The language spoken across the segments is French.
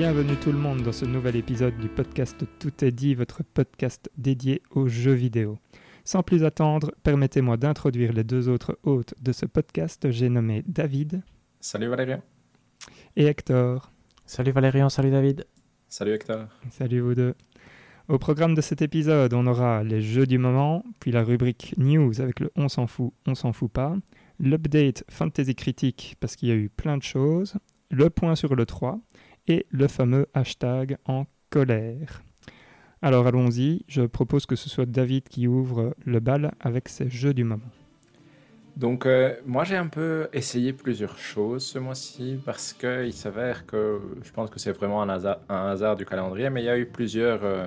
Bienvenue tout le monde dans ce nouvel épisode du podcast Tout est dit, votre podcast dédié aux jeux vidéo. Sans plus attendre, permettez-moi d'introduire les deux autres hôtes de ce podcast. J'ai nommé David. Salut Valérien. Et Hector. Salut Valérian, salut David. Salut Hector. Salut vous deux. Au programme de cet épisode, on aura les jeux du moment, puis la rubrique News avec le On s'en fout, on s'en fout pas, l'update Fantasy Critique parce qu'il y a eu plein de choses, le point sur le 3 et le fameux hashtag en colère. Alors allons-y, je propose que ce soit David qui ouvre le bal avec ses jeux du moment. Donc euh, moi j'ai un peu essayé plusieurs choses ce mois-ci parce qu'il s'avère que je pense que c'est vraiment un hasard, du calendrier, mais il y a eu plusieurs euh,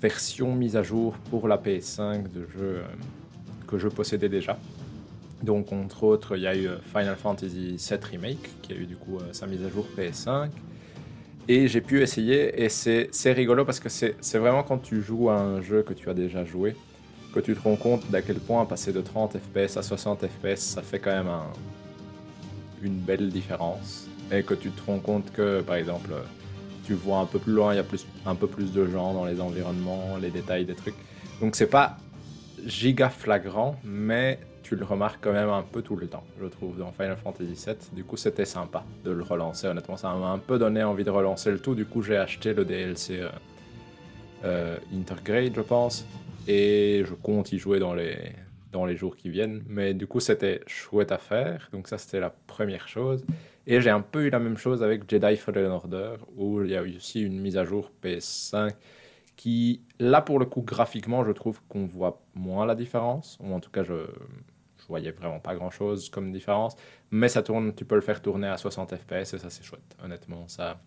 version mise à jour pour la PS5 de jeux euh, que je possédais déjà. Donc, entre autres, il y a eu euh, Final Fantasy VII Remake, qui a eu du coup euh, sa mise à jour PS5. Et j'ai pu essayer, et c'est rigolo parce que c'est vraiment quand tu joues à un jeu que tu as déjà joué, que tu te rends compte d'à quel point passer de 30 FPS à 60 FPS, ça fait quand même un, une belle différence. Et que tu te rends compte que, par exemple, tu vois un peu plus loin, il y a plus, un peu plus de gens dans les environnements, les détails des trucs. Donc c'est pas giga flagrant, mais tu le remarques quand même un peu tout le temps, je trouve, dans Final Fantasy VII. Du coup, c'était sympa de le relancer. Honnêtement, ça m'a un peu donné envie de relancer le tout. Du coup, j'ai acheté le DLC euh, euh, Intergrade, je pense, et je compte y jouer dans les, dans les jours qui viennent. Mais du coup, c'était chouette à faire. Donc ça, c'était la première chose. Et j'ai un peu eu la même chose avec Jedi Fallen Order, où il y a eu aussi une mise à jour PS5 qui, là pour le coup, graphiquement, je trouve qu'on voit moins la différence. Ou en tout cas, je, je voyais vraiment pas grand chose comme différence. Mais ça tourne, tu peux le faire tourner à 60 FPS et ça, c'est chouette. Honnêtement, ça,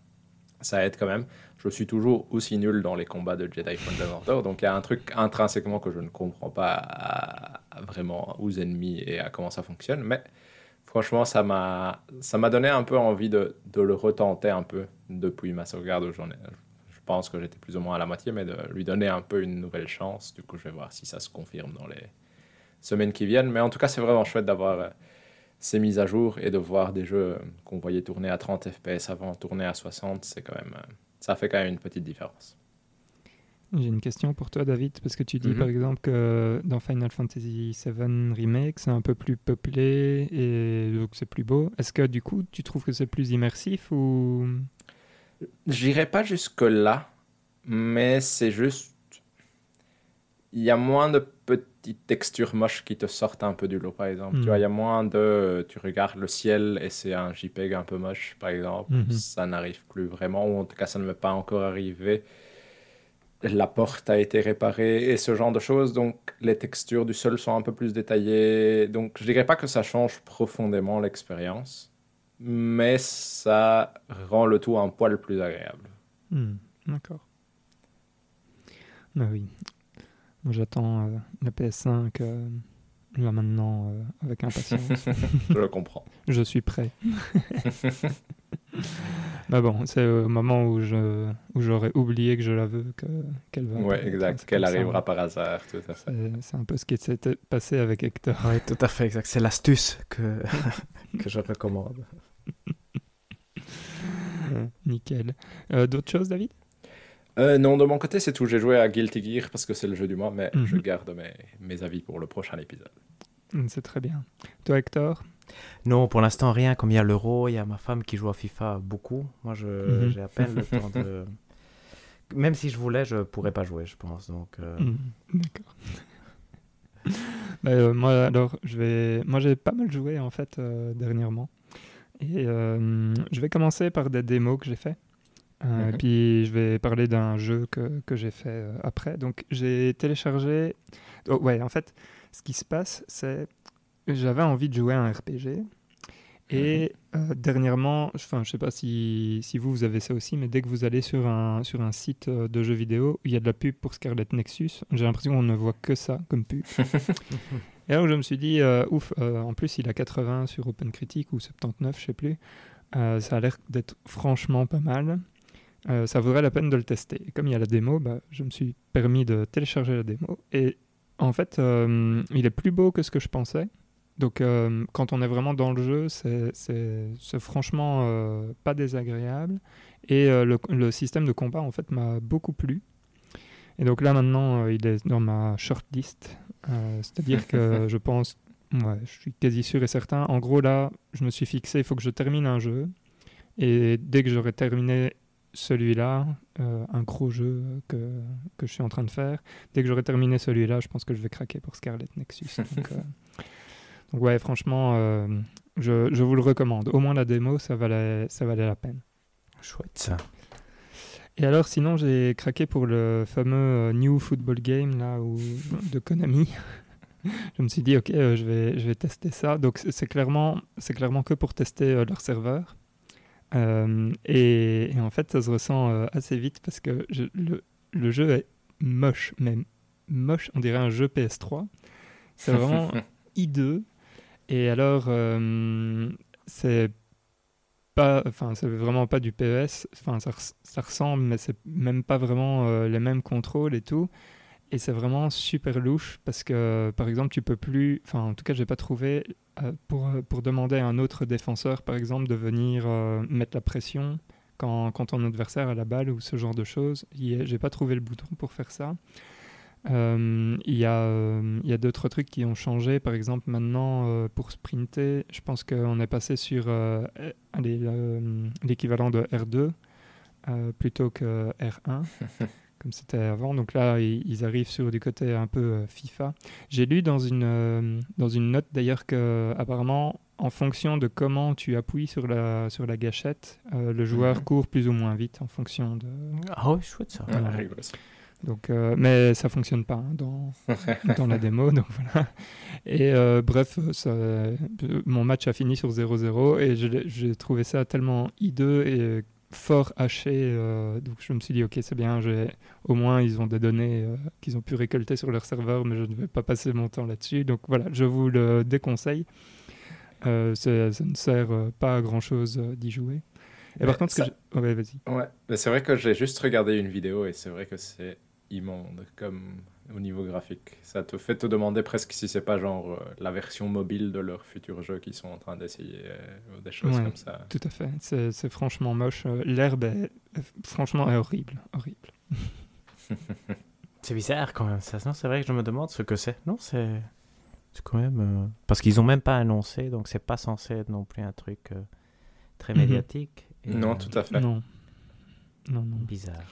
ça aide quand même. Je suis toujours aussi nul dans les combats de Jedi Fallen donc il y a un truc intrinsèquement que je ne comprends pas vraiment aux ennemis et à comment ça fonctionne. Mais franchement, ça m'a, ça m'a donné un peu envie de, de, le retenter un peu depuis ma sauvegarde où j'en ai. Je pense que j'étais plus ou moins à la moitié, mais de lui donner un peu une nouvelle chance. Du coup, je vais voir si ça se confirme dans les semaines qui viennent. Mais en tout cas, c'est vraiment chouette d'avoir euh, ces mises à jour et de voir des jeux qu'on voyait tourner à 30 FPS avant tourner à 60. C'est quand même, euh, ça fait quand même une petite différence. J'ai une question pour toi, David, parce que tu dis mm -hmm. par exemple que dans Final Fantasy VII Remake, c'est un peu plus peuplé et donc c'est plus beau. Est-ce que du coup, tu trouves que c'est plus immersif ou? J'irai pas jusque-là, mais c'est juste. Il y a moins de petites textures moches qui te sortent un peu du lot, par exemple. Mm. Tu vois, il y a moins de. Tu regardes le ciel et c'est un JPEG un peu moche, par exemple. Mm -hmm. Ça n'arrive plus vraiment, ou en tout cas, ça ne m'est pas encore arrivé la porte a été réparée et ce genre de choses. Donc les textures du sol sont un peu plus détaillées. Donc je dirais pas que ça change profondément l'expérience, mais ça rend le tout un poil plus agréable. Mmh, D'accord. Bah oui. J'attends euh, la PS5 euh, là maintenant euh, avec impatience. je le comprends. je suis prêt. Mais bon, c'est au moment où je où j'aurais oublié que je la veux que qu'elle va. Ouais, exact. Qu'elle arrivera ça. par hasard, tout à fait. C'est un peu ce qui s'est passé avec Hector. Oui, tout à fait, exact. C'est l'astuce que que je recommande. Nickel. Euh, D'autres choses, David? Euh, non, de mon côté, c'est tout. J'ai joué à Guilty Gear parce que c'est le jeu du mois, mais mm -hmm. je garde mes, mes avis pour le prochain épisode. C'est très bien. Toi, Hector? Non, pour l'instant, rien. Comme il y a l'euro, il y a ma femme qui joue à FIFA beaucoup. Moi, j'ai mm -hmm. à peine le temps de. Même si je voulais, je pourrais pas jouer, je pense. Donc. Euh... Mm -hmm. D'accord. bah, euh, moi, alors, je vais. Moi, j'ai pas mal joué en fait euh, dernièrement. Et euh, je vais commencer par des démos que j'ai fait. Mm -hmm. Et puis, je vais parler d'un jeu que, que j'ai fait après. Donc, j'ai téléchargé. Oh, ouais, en fait, ce qui se passe, c'est j'avais envie de jouer à un RPG. Et euh, dernièrement, enfin, je sais pas si, si, vous, vous avez ça aussi, mais dès que vous allez sur un, sur un site de jeux vidéo où il y a de la pub pour Scarlet Nexus, j'ai l'impression qu'on ne voit que ça comme pub. et alors je me suis dit, euh, ouf, euh, en plus il a 80 sur OpenCritic ou 79, je sais plus. ça a l'air d'être franchement pas mal. Ça vaudrait la peine de le tester. Et comme il y a la démo, bah, je me suis permis de télécharger la démo. Et en fait, il est plus beau que ce que je pensais. Donc, quand on est vraiment dans le jeu, c'est franchement pas désagréable. Et le, le, système de combat, en fait, m'a beaucoup plu. Et donc là, maintenant, il est dans ma shortlist. C'est-à-dire que je pense Ouais, je suis quasi sûr et certain. En gros, là, je me suis fixé, il faut que je termine un jeu. Et dès que j'aurai terminé celui-là, euh, un gros jeu que, que, je suis en train de faire, dès que j'aurai terminé celui-là, je pense que je vais craquer pour Scarlet Nexus. donc, euh, donc, ouais, franchement, euh, je, je, vous le recommande. Au moins la démo, ça valait, ça valait la peine. Chouette ça. Et alors, sinon, j'ai craqué pour le fameux New Football Game là, où, de Konami. je me suis dit, ok, je, vais, je vais tester ça. Donc, c'est clairement, clairement que pour tester leur serveur. Euh, et, en fait, ça se ressent assez vite parce que le, le, jeu est moche, même moche. On dirait un jeu PS3. C'est vraiment hideux. Et alors, c'est pas, enfin, c'est vraiment pas du PES. Enfin, ça, ça ressemble, mais c'est même pas vraiment les mêmes contrôles et tout. Et c'est vraiment super louche parce que, par exemple, tu peux plus, enfin, en tout cas, j'ai pas trouvé euh, pour, euh, pour demander à un autre défenseur, par exemple, de venir euh, mettre la pression quand, quand ton adversaire a la balle ou ce genre de choses. J'ai pas trouvé le bouton pour faire ça. Il y a, a d'autres trucs qui ont changé. Par exemple, maintenant, pour sprinter, je pense qu'on est passé sur l'équivalent de R2 plutôt que R1. comme c'était avant. Donc là, ils, arrivent sur du côté un peu euh, FIFA. J'ai lu dans une, euh, dans une note d'ailleurs que apparemment, en fonction de comment tu appuies sur la, sur la gâchette, euh, le joueur mhm. court plus ou moins vite en fonction de. Ah ouais, chouette ça. Donc, mais ça fonctionne pas hein, dans, dans la démo, donc voilà. Et bref, ça, mon match a fini sur 0-0 et j'ai trouvé ça tellement hideux et fort haché. Euh, donc je me suis dit, ok, c'est bien, au moins ils ont des données euh, qu'ils ont pu récolter sur leur serveur, mais je ne vais pas passer mon temps là-dessus. Donc voilà, je vous le déconseille. Euh, ça ne sert pas à grand-chose d'y jouer. Et par contre, vas-y. Ouais, c'est vrai que j'ai juste regardé une vidéo et c'est vrai que c'est immonde comme au niveau graphique. Ça te fait te demander presque si c'est pas genre euh, la version mobile de leur futur jeu qu'ils sont en train d'essayer euh, ou des choses comme ça. Tout à fait. C'est franchement moche. Euh, l'herbe est franchement est horrible, horrible. c'est bizarre quand même. Ça, c'est vrai que je me demande ce que c'est. Non, c'est c'est quand même parce qu'ils ont même pas annoncé, donc c'est pas censé être non plus un truc très mhm. médiatique. non, tout à fait. Non. Non, non. Bizarre.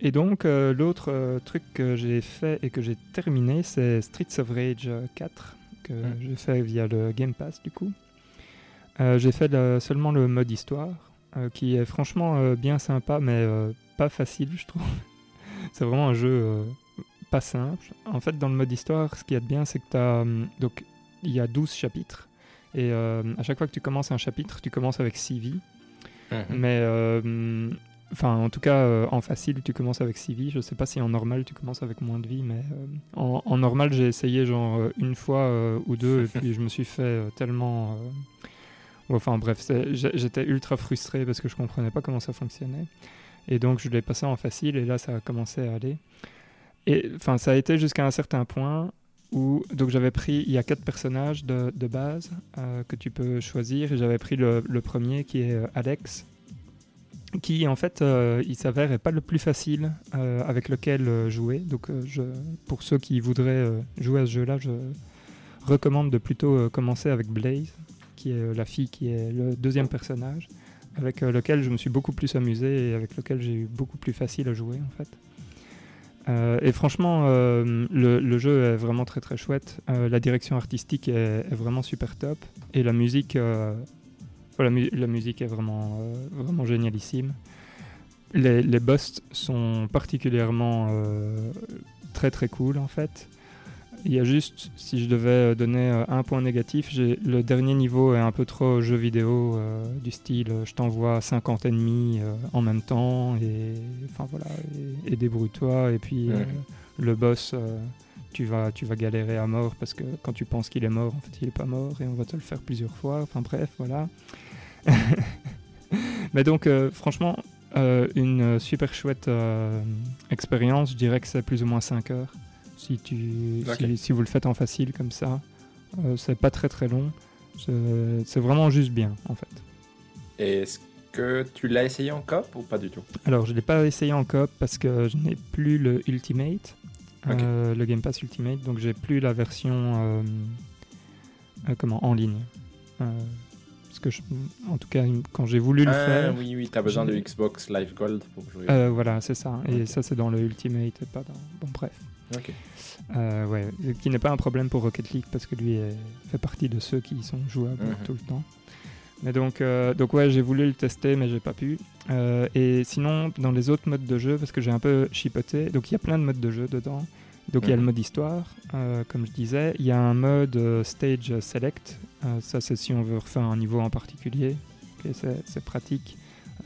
Et donc, euh, l'autre euh, truc que j'ai fait et que j'ai terminé, c'est Streets of Rage 4, que hmm. j'ai fait via le Game Pass du coup. Euh, j'ai fait seulement le mode histoire, qui est franchement bien sympa, mais pas facile, je trouve. c'est vraiment un jeu pas simple. En fait, dans le mode histoire, ce qu'il y a de bien, c'est que tu as. Hum, donc, il y a 12 chapitres. Et à chaque fois que tu commences un chapitre, tu commences avec 6 vies. Mhm. Mais Enfin, en tout cas, euh, en facile, tu commences avec 6 vies. Je sais pas si en normal, tu commences avec moins de vies, mais euh, en, normal, j'ai essayé genre euh, une fois ou deux, et puis je me suis fait tellement. Enfin, bref, j'étais ultra frustré parce que je comprenais pas comment ça fonctionnait. Et donc, je l'ai passé en facile, et là, ça a commencé à aller. Et enfin, ça a été jusqu'à un certain point où donc j'avais pris, il y a quatre personnages de, de base que tu peux choisir, et j'avais pris le, le, premier qui est Alex, qui en fait euh, il s'avère est pas le plus facile euh, avec lequel euh, jouer. Donc pour ceux qui voudraient jouer à ce jeu-là, je recommande de plutôt commencer avec Blaze, qui est la fille qui est le deuxième personnage, avec lequel je me suis beaucoup plus amusé et avec lequel j'ai eu beaucoup plus facile à jouer en fait. et franchement, le, jeu est vraiment très très chouette. la direction artistique est, vraiment super top. Et la musique la, la, musique est vraiment, euh, vraiment génialissime. Les, les, boss sont particulièrement euh, très très cool en fait. Il y a juste, si je devais donner euh, un point négatif, le dernier niveau est un peu trop jeu vidéo du style je t'envoie 50 ennemis en même temps et enfin voilà et, débrouille-toi et puis le boss tu vas, tu vas galérer à mort parce que quand tu penses qu'il est mort, en fait, il est pas mort et on va te le faire plusieurs fois. Enfin bref, voilà. Mais donc, euh, franchement, euh, une super chouette euh, expérience. Je dirais que c'est plus ou moins 5 heures si, tu, si, vous le faites en facile comme ça. c'est pas très très long. C'est vraiment juste bien en fait. Est-ce que tu l'as essayé en coop ou pas du tout? Alors je l'ai pas essayé en coop parce que je n'ai plus le Ultimate, le Game Pass Ultimate, donc j'ai plus la version comment en ligne. En tout cas, quand j'ai voulu le ah, faire. Oui, oui, tu as besoin de Xbox Live Gold pour jouer. voilà, c'est ça. Et ça, c'est dans le Ultimate pas dans. Bon, bref. Ok. Euh, ouais, qui n'est pas un problème pour Rocket League parce que lui fait partie de ceux qui sont jouables mhm. tout le temps. Mais donc, euh, donc ouais, j'ai voulu le tester, mais j'ai pas pu. Euh, et sinon, dans les autres modes de jeu, parce que j'ai un peu chipoté, donc il y a plein de modes de jeu dedans. Donc il y a le mhm. mode histoire, comme je disais. Il y a un mode stage select. Ça, c'est si on veut refaire un niveau en particulier. c'est pratique.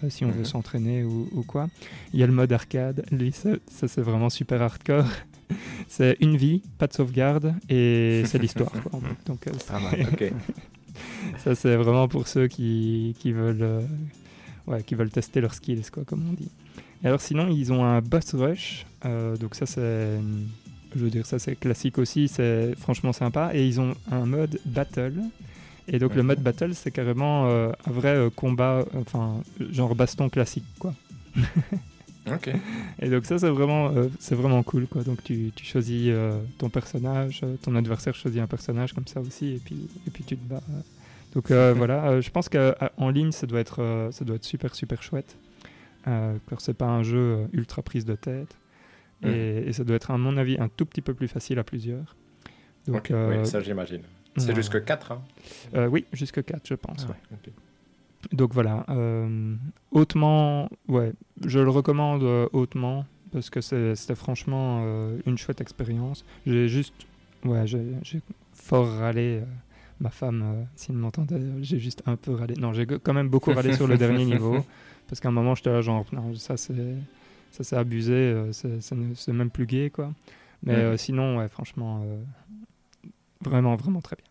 si on veut mhm. s'entraîner ou, ou, quoi. Il y a le mode arcade. Lui, ça, ça c'est vraiment super hardcore. c'est une vie, pas de sauvegarde, et c'est l'histoire. Donc, euh, ça, c'est vraiment pour ceux qui, qui veulent, euh, ouais, qui veulent tester leurs skills, quoi, comme on dit. Et alors, sinon, ils ont un boss rush. Euh, donc, ça, c'est. Je veux dire, ça, c'est classique aussi. C'est franchement sympa. Et ils ont un mode battle. Et donc, le mode battle, c'est carrément un vrai combat, enfin, genre baston classique, quoi. Et donc ça c'est vraiment euh, c'est vraiment cool quoi. Donc tu, tu choisis euh, ton personnage, euh, ton adversaire choisit un personnage comme ça aussi et puis et puis tu te bats. Donc voilà, je pense qu'en ligne ça doit être ça doit être super super chouette. car c'est pas un jeu ultra prise de tête mm. et, ça doit être à mon avis un tout petit peu plus facile à plusieurs. Donc oui, ça j'imagine. C'est jusque 4 hein Oui, jusque 4 je pense. Ah, donc voilà, euh, hautement, ouais, je le recommande euh, hautement parce que c'était franchement euh, une chouette expérience. J'ai juste, ouais, j'ai fort râlé. ma femme, s'il m'entendait, j'ai juste un peu râlé. Non, j'ai quand même beaucoup râlé sur le dernier niveau parce qu'à un moment, j'étais là, genre, non, ça c'est, ça c'est abusé, c'est même plus gay, quoi. Mais sinon, ouais, franchement, vraiment, vraiment très bien.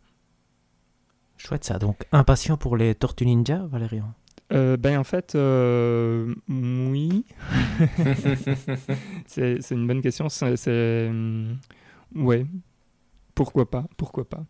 Chouette ça. Donc, impatient pour les Tortues Ninja, Valérian euh, ben en fait, euh, oui. c'est une bonne question. C'est, euh, ouais. Pourquoi pas Pourquoi pas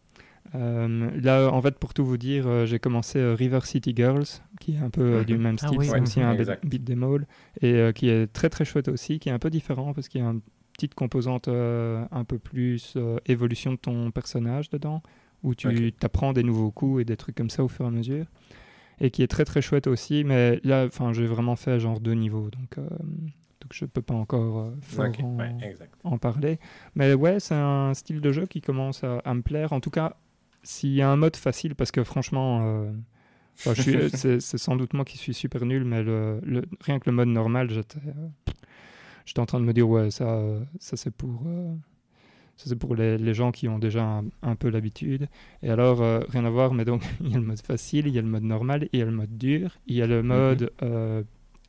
Là, en fait, pour tout vous dire, j'ai commencé River City Girls, qui est un peu du mhm. même ah style, c'est aussi un beat des all, et qui est très très chouette aussi, qui est un peu différent parce qu'il y a une petite composante un peu plus évolution de ton personnage dedans où tu apprends des nouveaux coups et des trucs comme ça au fur et à mesure. Et qui est très très chouette aussi, mais là, enfin, j'ai vraiment fait genre deux niveaux, donc, euh, donc je peux pas encore euh, en, parler. Mais ouais, c'est un style de jeu qui commence à, me plaire. En tout cas, s'il y a un mode facile, parce que franchement, euh, c'est sans doute moi qui suis super nul, mais le, rien que le mode normal, j'étais j'étais en train de me dire ouais, ça, ça c'est pour ça, c'est pour les, gens qui ont déjà un, peu l'habitude. Et alors, euh, rien à voir, mais donc, il y a le mode facile, il y a le mode normal, il y a le mode dur, il y a le mode mhm. euh,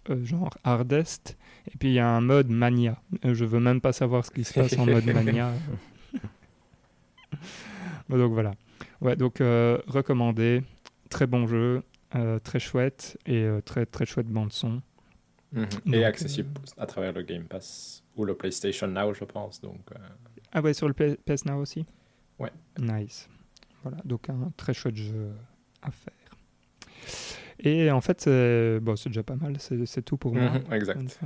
euh, genre hardest, et puis il y a un mode mania. Je veux même pas savoir ce qui se passe en mode mania. donc voilà. Ouais, donc recommandé, très bon jeu, très chouette, et très très chouette bande son. Mhm. Et accessible à travers le Game Pass ou le PlayStation Now, je pense. Donc, ah ouais, sur le PS Now aussi? Ouais. Nice. Voilà, donc un très chouette jeu à faire. Et en fait, c'est bon, déjà pas mal, c'est tout pour moi. Mhm, exact.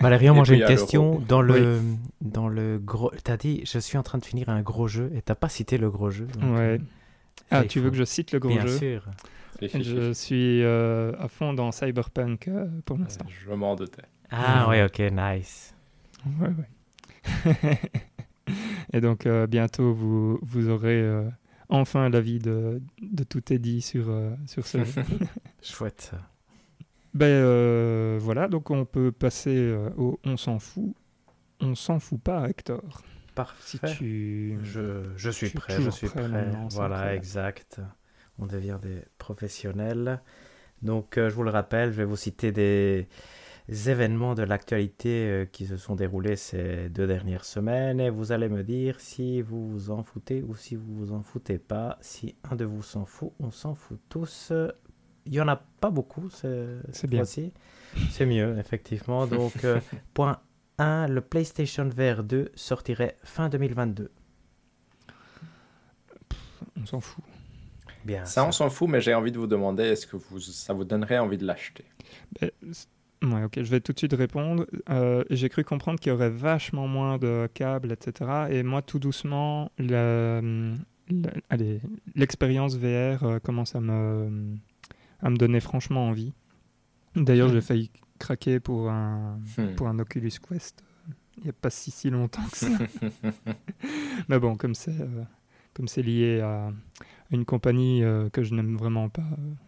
Valérie, moi j'ai une question. Dans le, dans le gros. T'as dit, je suis en train de finir un gros jeu et t'as pas cité le gros jeu. ouais. Euh, ah, tu veux que je cite le gros Bien jeu sûr. Je suis euh, à fond dans Cyberpunk euh, pour l'instant. je m'en doutais. Ah, ouais, ok, nice. Ouais, ouais. Et donc, euh, bientôt, vous, vous aurez euh, enfin l'avis de, de tout Eddie sur, euh, sur ce jeu. Chouette. Ben voilà, donc on peut passer au On s'en fout. On s'en fout pas, Hector. Parfait. Si tu... je, je suis prêt, je suis prêt. voilà, exact. On devient des professionnels. Donc, je vous le rappelle, je vais vous citer des, événements de l'actualité euh, qui se sont déroulés ces deux dernières semaines et vous allez me dire si vous vous en foutez ou si vous vous en foutez pas. Si un de vous s'en fout, on s'en fout tous. Il y en a pas beaucoup c'est bien. C'est mieux, effectivement. Donc, euh, point 1, le PlayStation VR 2 sortirait fin 2022. on s'en fout. Bien. Ça, on s'en fout, mais j'ai envie de vous demander, est-ce que vous, ça vous donnerait envie de l'acheter? Ben, Ouais, ok, je vais tout de suite répondre. Euh, j'ai cru comprendre qu'il y aurait vachement moins de câbles, etc. Et moi, tout doucement, l'expérience VR euh, commence à me, à me donner franchement envie. D'ailleurs, j'ai hmm. failli craquer pour un, hmm. pour un Oculus Quest euh, il n'y a pas si, si longtemps que ça. Mais bon, comme c'est comme c'est lié à une compagnie que je n'aime vraiment pas,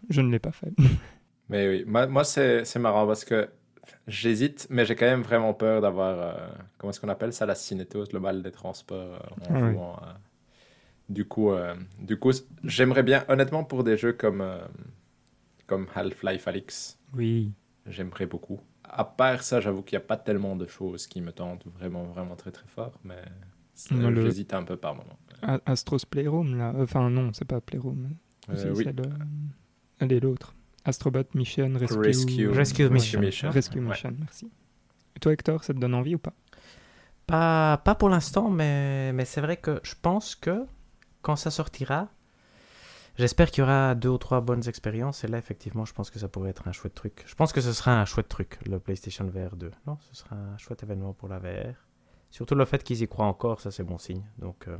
je ne l'ai pas fait. Mais oui, moi, c'est marrant parce que j'hésite, mais j'ai quand même vraiment peur d'avoir, euh, comment est-ce qu'on appelle ça, la cinétose, le mal des transports euh, en jouant. Euh. du coup, du coup j'aimerais bien, honnêtement, pour des jeux comme, comme Half-Life Alyx, oui. j'aimerais beaucoup. À part ça, j'avoue qu'il n'y a pas tellement de choses qui me tentent vraiment, vraiment très, très fort, mais j'hésite un peu par moment. Astros Playroom, là, enfin non, c'est pas Playroom. oui. Elle est l'autre. Astrobot Mission Rescue, Rescue, Mission. Rescue Mission, merci. Et toi, Hector, ça te donne envie ou pas? Pas, pas pour l'instant, mais, mais c'est vrai que je pense que quand ça sortira, j'espère qu'il y aura deux ou trois bonnes expériences. Et là, effectivement, je pense que ça pourrait être un chouette truc. Je pense que ce sera un chouette truc, le PlayStation VR 2. Non, ce sera un chouette événement pour la VR. Surtout le fait qu'ils y croient encore, ça c'est bon signe. Donc, euh,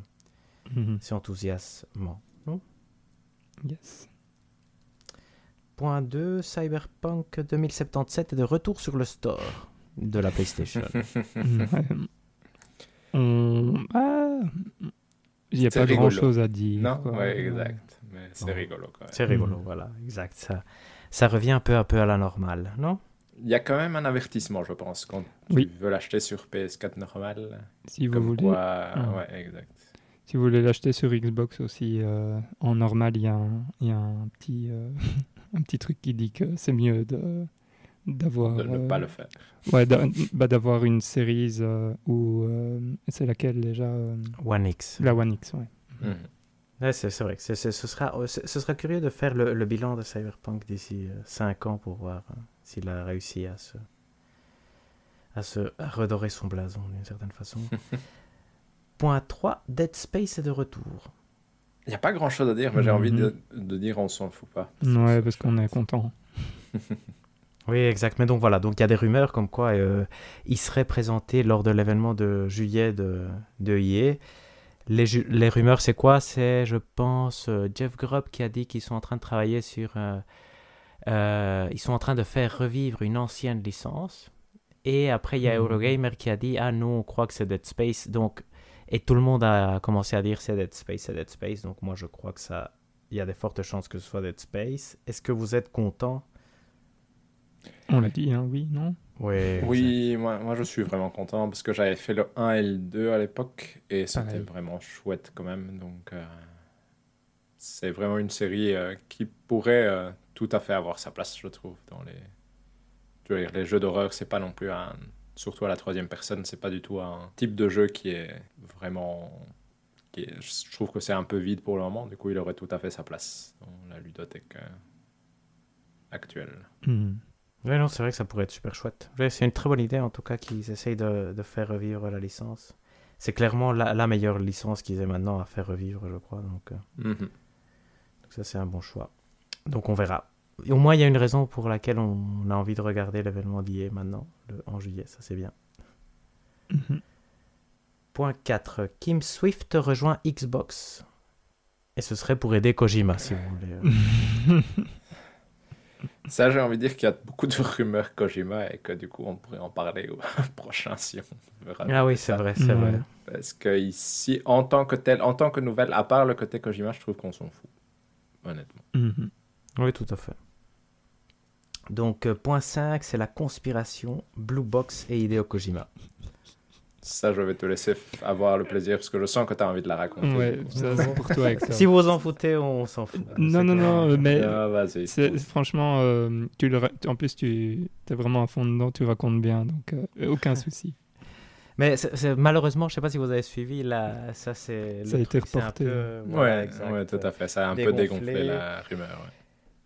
mhm. c'est enthousiasmant. Non? Yes. Point 2, Cyberpunk 2077 est de retour sur le store de la PlayStation. Ah, il n'y a pas grand chose à dire. Non, ouais, exact. Mais c'est rigolo quand même. C'est rigolo, mm. voilà, exact. Ça, ça revient peu à peu à la normale, non? Il y a quand même un avertissement, je pense, quand tu veux l'acheter sur PS4 normal. Si vous voulez. Ah. Ouais, exact. Si vous voulez l'acheter sur Xbox aussi, euh, en normal, il y, a un, y a un petit. Euh, un petit truc qui dit que c'est mieux de d'avoir de ne pas le faire. ouais bah, d'avoir une série euh, où euh, c'est laquelle déjà euh, One X. La One X ouais, mhm. c'est vrai que ce sera ce sera curieux de faire le, bilan de Cyberpunk d'ici 5 ans pour voir s'il a réussi à se à se redorer son blason d'une certaine façon. Point 3 Dead Space est de retour il n'y a pas grand chose à dire, mais j'ai envie de, mhm. de, dire on s'en fout pas. Ouais, parce qu'on est content. oui, exact. Mais donc voilà, donc il y a des rumeurs comme quoi euh, il serait présenté lors de l'événement de juillet de, de EA. Les, les rumeurs, c'est quoi? C'est, je pense, euh, Jeff Grubb qui a dit qu'ils sont en train de travailler sur. Euh, ils sont en train de faire revivre une ancienne licence. Et après, il y a mhm. Eurogamer qui a dit Ah, nous, on croit que c'est Dead Space. Donc, et tout le monde a commencé à dire c'est Dead Space, c'est Dead Space. Donc moi je crois que ça, il y a des fortes chances que ce soit Dead Space. Est-ce que vous êtes content? On l'a dit, hein, oui, non? Oui, oui moi, moi je suis vraiment content parce que j'avais fait le 1 et le 2 à l'époque et c'était vraiment chouette quand même. Donc euh, c'est vraiment une série euh, qui pourrait euh, tout à fait avoir sa place, je trouve, dans les. Tu veux dire, les jeux d'horreur, c'est pas non plus un surtout à la troisième personne, c'est pas du tout un type de jeu qui est vraiment. Qui je trouve que c'est un peu vide pour le moment, du coup, il aurait tout à fait sa place dans la ludothèque euh, actuelle. Hmm. Oui, non, c'est vrai que ça pourrait être super chouette. c'est une très bonne idée, en tout cas, qu'ils essayent de, de, faire revivre la licence. C'est clairement la, la, meilleure licence qu'ils aient maintenant à faire revivre, je crois. Donc, euh, mhm. donc ça, c'est un bon choix. Donc, on verra au moins, il y a une raison pour laquelle on a envie de regarder l'événement d'hier maintenant, le, en juillet, ça c'est bien. Mhm. Point 4. Kim Swift rejoint Xbox. Et ce serait pour aider Kojima, si vous voulez. Euh. Ça, j'ai envie de dire qu'il y a beaucoup de rumeurs Kojima et que du coup, on pourrait en parler au prochain si on verra. Ah oui, c'est vrai, c'est vrai. Parce que ici, en tant que tel, en tant que nouvelle, à part le côté Kojima, je trouve qu'on s'en fout. Honnêtement. Mhm. Oui, tout à fait. Donc, euh, point 5, c'est la conspiration, Blue Box et Hideo Kojima. Ça, je vais te laisser avoir le plaisir parce que je sens que tu as envie de la raconter. Ouais, c'est pour toi, Si vous en foutez, on s'en fout. Non, non, non, mais ah, franchement, euh, tu le, en plus, tu es vraiment à fond dedans, tu racontes bien, donc euh, aucun souci. Mais malheureusement, je ne sais pas si vous avez suivi, là, ça c'est. Ça a été reporté. Oui, ouais, ouais, tout à fait. Ça a un peu dégonflé la rumeur. Ouais.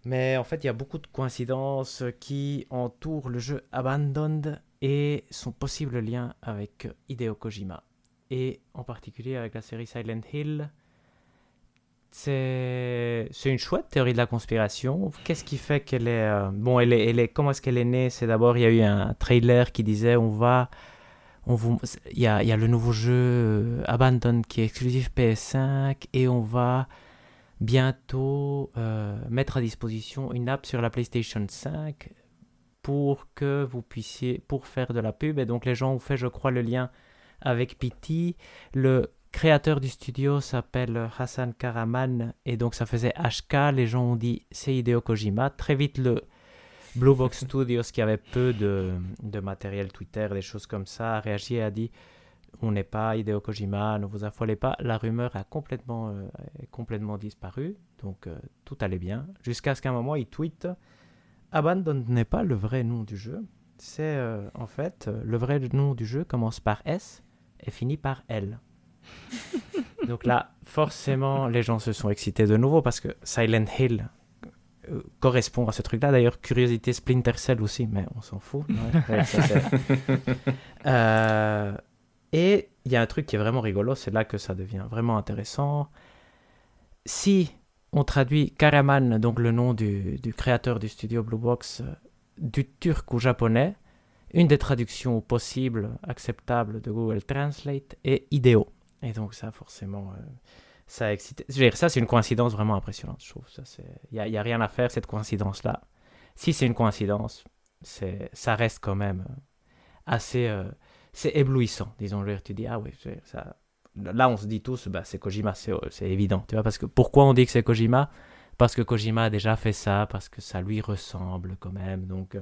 Mais en fait, il y a beaucoup de coïncidences qui entourent le jeu Abandoned et son possible lien avec Hideo Kojima. Et en particulier avec la série Silent Hill. c'est une chouette théorie de la conspiration. Qu'est-ce qui fait qu'elle est... Euh, bon, elle est, elle est, comment est-ce qu'elle est née? C'est d'abord, il y a eu un trailer qui disait on va... On vous, il, y a, il y a le nouveau jeu euh, Abandon qui est exclusif PS5 et on va bientôt euh, mettre à disposition une app sur la PlayStation 5 pour que vous puissiez, pour faire de la pub. Et donc les gens ont fait, je crois, le lien avec PT. Le créateur du studio s'appelle Hassan Karaman et donc ça faisait HK. Les gens ont dit c'est Hideo Kojima. Très vite, le Blue Box Studios, qui avait peu de, de matériel Twitter, des choses comme ça, a réagi et a dit on n'est pas Hideo Kojima, ne vous affolez pas. La rumeur a complètement, euh, complètement disparu, donc euh, tout allait bien. Jusqu'à ce qu'à un moment, il tweet Abandon n'est pas le vrai nom du jeu. C'est euh, en fait, le vrai nom du jeu commence par S et finit par L. donc là, forcément, les gens se sont excités de nouveau parce que Silent Hill correspond à ce truc-là. D'ailleurs, curiosité Splinter Cell aussi, mais on s'en fout. et il y a un truc qui est vraiment rigolo, c'est là que ça devient vraiment intéressant. Si on traduit Karaman, donc le nom du, créateur du studio Blue Box, euh, du turc au japonais, une des traductions possibles, acceptables de Google Translate est idéo. Et donc ça, forcément, euh, ça a excité. Je veux dire, ça, c'est une coïncidence vraiment impressionnante, je trouve. Il n'y a, a, rien à faire, cette coïncidence-là. Si c'est une coïncidence, ça reste quand même euh, assez c'est éblouissant, disons. Tu dis, ah oui, ça... là on se dit tous, bah, c'est Kojima, c'est évident. Tu vois, parce que pourquoi on dit que c'est Kojima? Parce que Kojima a déjà fait ça, parce que ça lui ressemble quand même. Donc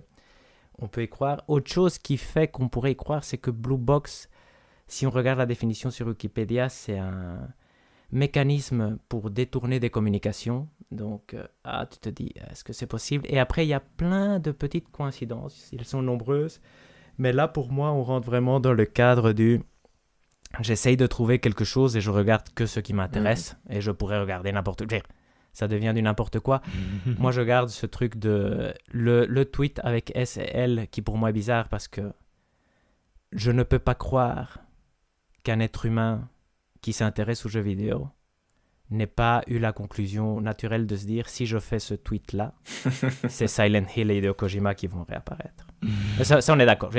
on peut y croire. Autre chose qui fait qu'on pourrait y croire, c'est que Blue Box, si on regarde la définition sur Wikipédia, c'est un mécanisme pour détourner des communications. Donc, euh, ah, tu te dis, est-ce que c'est possible? Et après, il y a plein de petites coïncidences, elles sont nombreuses. Mais là, pour moi, on rentre vraiment dans le cadre du j'essaye de trouver quelque chose et je regarde que ce qui m'intéresse mhm. et je pourrais regarder n'importe quoi. Ça devient du n'importe quoi. moi, je garde ce truc de le, le, tweet avec S et L qui pour moi est bizarre parce que je ne peux pas croire qu'un être humain qui s'intéresse aux jeux vidéo n'ait pas eu la conclusion naturelle de se dire si je fais ce tweet là, c'est Silent Hill et Hideo Kojima qui vont réapparaître. Ça, on est d'accord.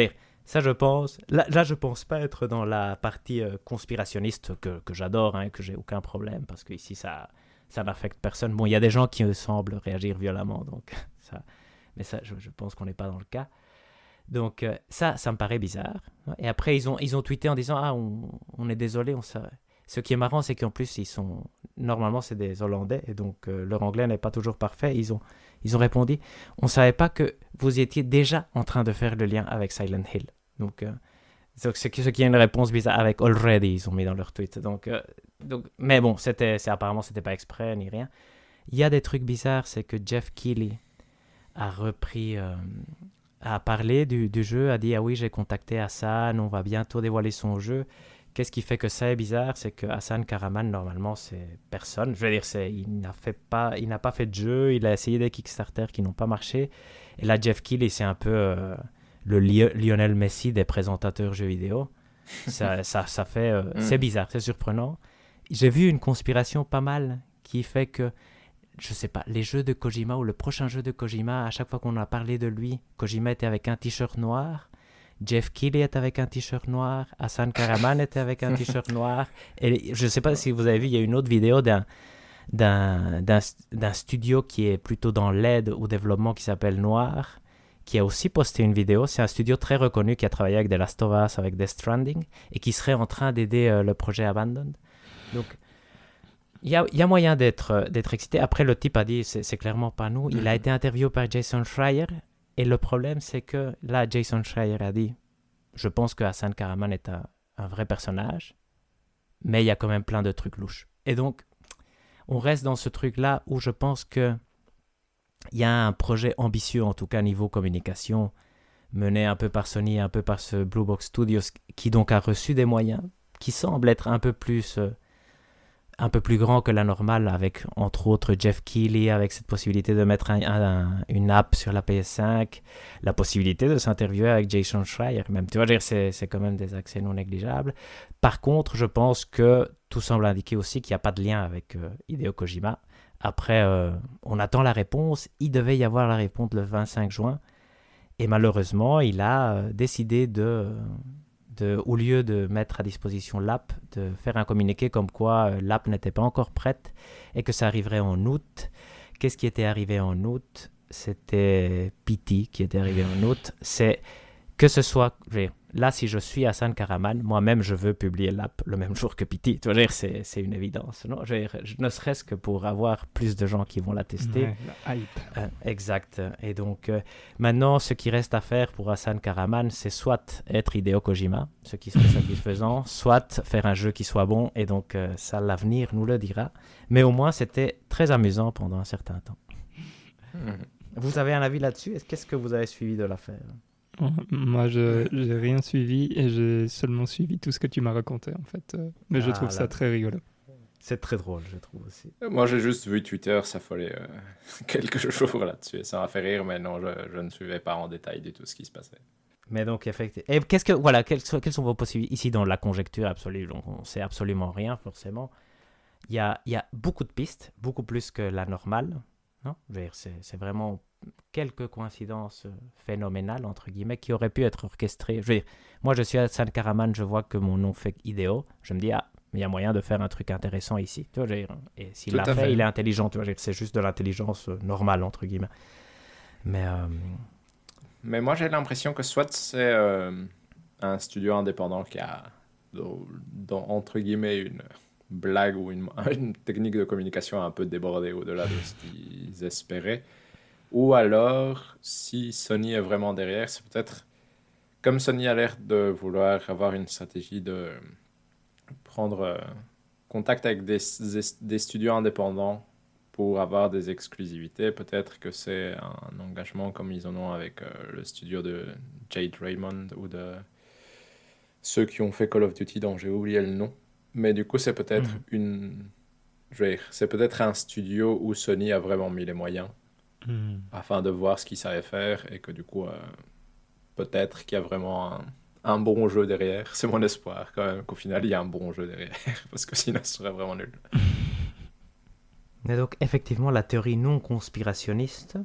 Ça, je pense. Là, là, je pense pas être dans la partie euh, conspirationniste que, que j'adore, hein, que j'ai aucun problème, parce que ici, ça, ça n'affecte personne. Bon, il y a des gens qui semblent réagir violemment, donc ça. Mais ça, je, pense qu'on n'est pas dans le cas. Donc euh, ça, ça me paraît bizarre. Et après, ils ont, ils ont tweeté en disant ah, on, on est désolé, on Ce qui est marrant, c'est qu'en plus, ils sont normalement, c'est des Hollandais, et donc euh, leur anglais n'est pas toujours parfait. Ils ont ils ont répondu On ne savait pas que vous étiez déjà en train de faire le lien avec Silent Hill. Donc, euh, ce qui est une réponse bizarre avec already, ils ont mis dans leur tweet. Donc, euh, donc, mais bon, c'était, c'est, apparemment, c'était pas exprès ni rien. Il y a des trucs bizarres, c'est que Jeff Keighley a repris, euh, a parlé du, du, jeu, a dit Ah oui, j'ai contacté Hassan, on va bientôt dévoiler son jeu. Qu'est-ce qui fait que ça est bizarre? C'est que Hassan Karaman, normalement, c'est personne. Je veux dire, c'est, il n'a fait pas, il n'a pas fait de jeu. Il a essayé des Kickstarter qui n'ont pas marché. Et là, Jeff Keighley, c'est un peu euh, le Lionel Messi des présentateurs jeux vidéo. ça, ça, ça, fait, euh, mm. c'est bizarre, c'est surprenant. J'ai vu une conspiration pas mal qui fait que, je sais pas, les jeux de Kojima ou le prochain jeu de Kojima, à chaque fois qu'on a parlé de lui, Kojima était avec un t-shirt noir Jeff Keighley est avec un t-shirt noir, Hassan Karaman était avec un t-shirt noir. Et je ne sais pas si vous avez vu, il y a une autre vidéo d'un d'un studio qui est plutôt dans l'aide au développement qui s'appelle Noir, qui a aussi posté une vidéo. C'est un studio très reconnu qui a travaillé avec The Last of Us, avec Death Stranding, et qui serait en train d'aider euh, le projet Abandoned. Donc, il y a, y a, moyen d'être excité. Après, le type a dit, c'est clairement pas nous. Il a mm-hmm. été interviewé par Jason Schreier, et le problème, c'est que là, Jason Schreier a dit Je pense que Hassan Karaman est un, vrai personnage, mais il y a quand même plein de trucs louches. Et donc, on reste dans ce truc-là où je pense que il y a un projet ambitieux, en tout cas niveau communication, mené un peu par Sony, un peu par ce Blue Box Studios, qui donc a reçu des moyens, qui semble être un peu plus euh, un peu plus grand que la normale, avec entre autres Jeff Keighley, avec cette possibilité de mettre une app sur la PS5, la possibilité de s'interviewer avec Jason Schreier, même. Tu vois, c'est, quand même des accès non négligeables. Par contre, je pense que tout semble indiquer aussi qu'il n'y a pas de lien avec euh, Hideo Kojima. Après, euh, on attend la réponse. Il devait y avoir la réponse le 25 juin. Et malheureusement, il a euh, décidé de au lieu de mettre à disposition l'app, de faire un communiqué comme quoi euh, l'app n'était pas encore prête et que ça arriverait en août. Qu'est-ce qui était arrivé en août? C'était Pity qui était arrivé en août. C'est que ce soit, là, si je suis Hassan Karaman, moi-même, je veux publier l'app le même jour que Pity. Tu vois, c'est une évidence. Non? Je ne serait-ce que pour avoir plus de gens qui vont la tester. Euh, exact. Et donc, euh, maintenant, ce qui reste à faire pour Hassan Karaman, c'est soit être Hideo Kojima, ce qui serait satisfaisant, soit faire un jeu qui soit bon. Et donc, euh, ça, l'avenir nous le dira. Mais au moins, c'était très amusant pendant un certain temps. Mhm. Vous avez un avis là-dessus? Qu'est-ce que vous avez suivi de l'affaire? Moi, je n'ai rien suivi et j'ai seulement suivi tout ce que tu m'as raconté, en fait. Mais je trouve ça très rigolo. C'est très drôle, je trouve aussi. Moi, j'ai juste vu Twitter ça fallait euh, quelques jours là-dessus. Ça m'a fait rire, mais non, je, ne suivais pas en détail du tout ce qui se passait. Mais donc, effectivement. Et qu'est-ce que, voilà, quelles sont, quelles sont vos possibilités Ici, dans la conjecture absolue, donc on sait absolument rien, forcément. Il y a, il y a beaucoup de pistes, beaucoup plus que la normale. Non? C'est vraiment quelques coïncidences phénoménales, entre guillemets, qui auraient pu être orchestrées. Je veux dire, moi, je suis à San Karaman, je vois que mon nom fait idéo. Je me dis, ah, il y a moyen de faire un truc intéressant ici. Tu vois, et s'il l'a fait, il est intelligent. Tu vois, c'est juste de l'intelligence euh, normale, entre guillemets. Mais, euh, Mais moi, j'ai l'impression que soit c'est euh, un studio indépendant qui a, dans, entre guillemets, une blague ou une, une technique de communication un peu débordée au-delà de ce qu'ils espéraient ou alors, si Sony est vraiment derrière, c'est peut-être comme Sony a l'air de vouloir avoir une stratégie de prendre euh, contact avec des, des, studios indépendants pour avoir des exclusivités. Peut-être que c'est un engagement comme ils en ont avec euh, le studio de Jade Raymond ou de ceux qui ont fait Call of Duty dont j'ai oublié le nom. Mais du coup, c'est peut-être mhm. une... C'est peut-être un studio où Sony a vraiment mis les moyens Hmm. afin de voir ce qu'il savait faire et que du coup, euh, peut-être qu'il y a vraiment un, bon jeu derrière. C'est mon espoir quand même qu'au final, il y a un bon jeu derrière parce que sinon, ce serait vraiment nul. Et donc, effectivement, la théorie non conspirationniste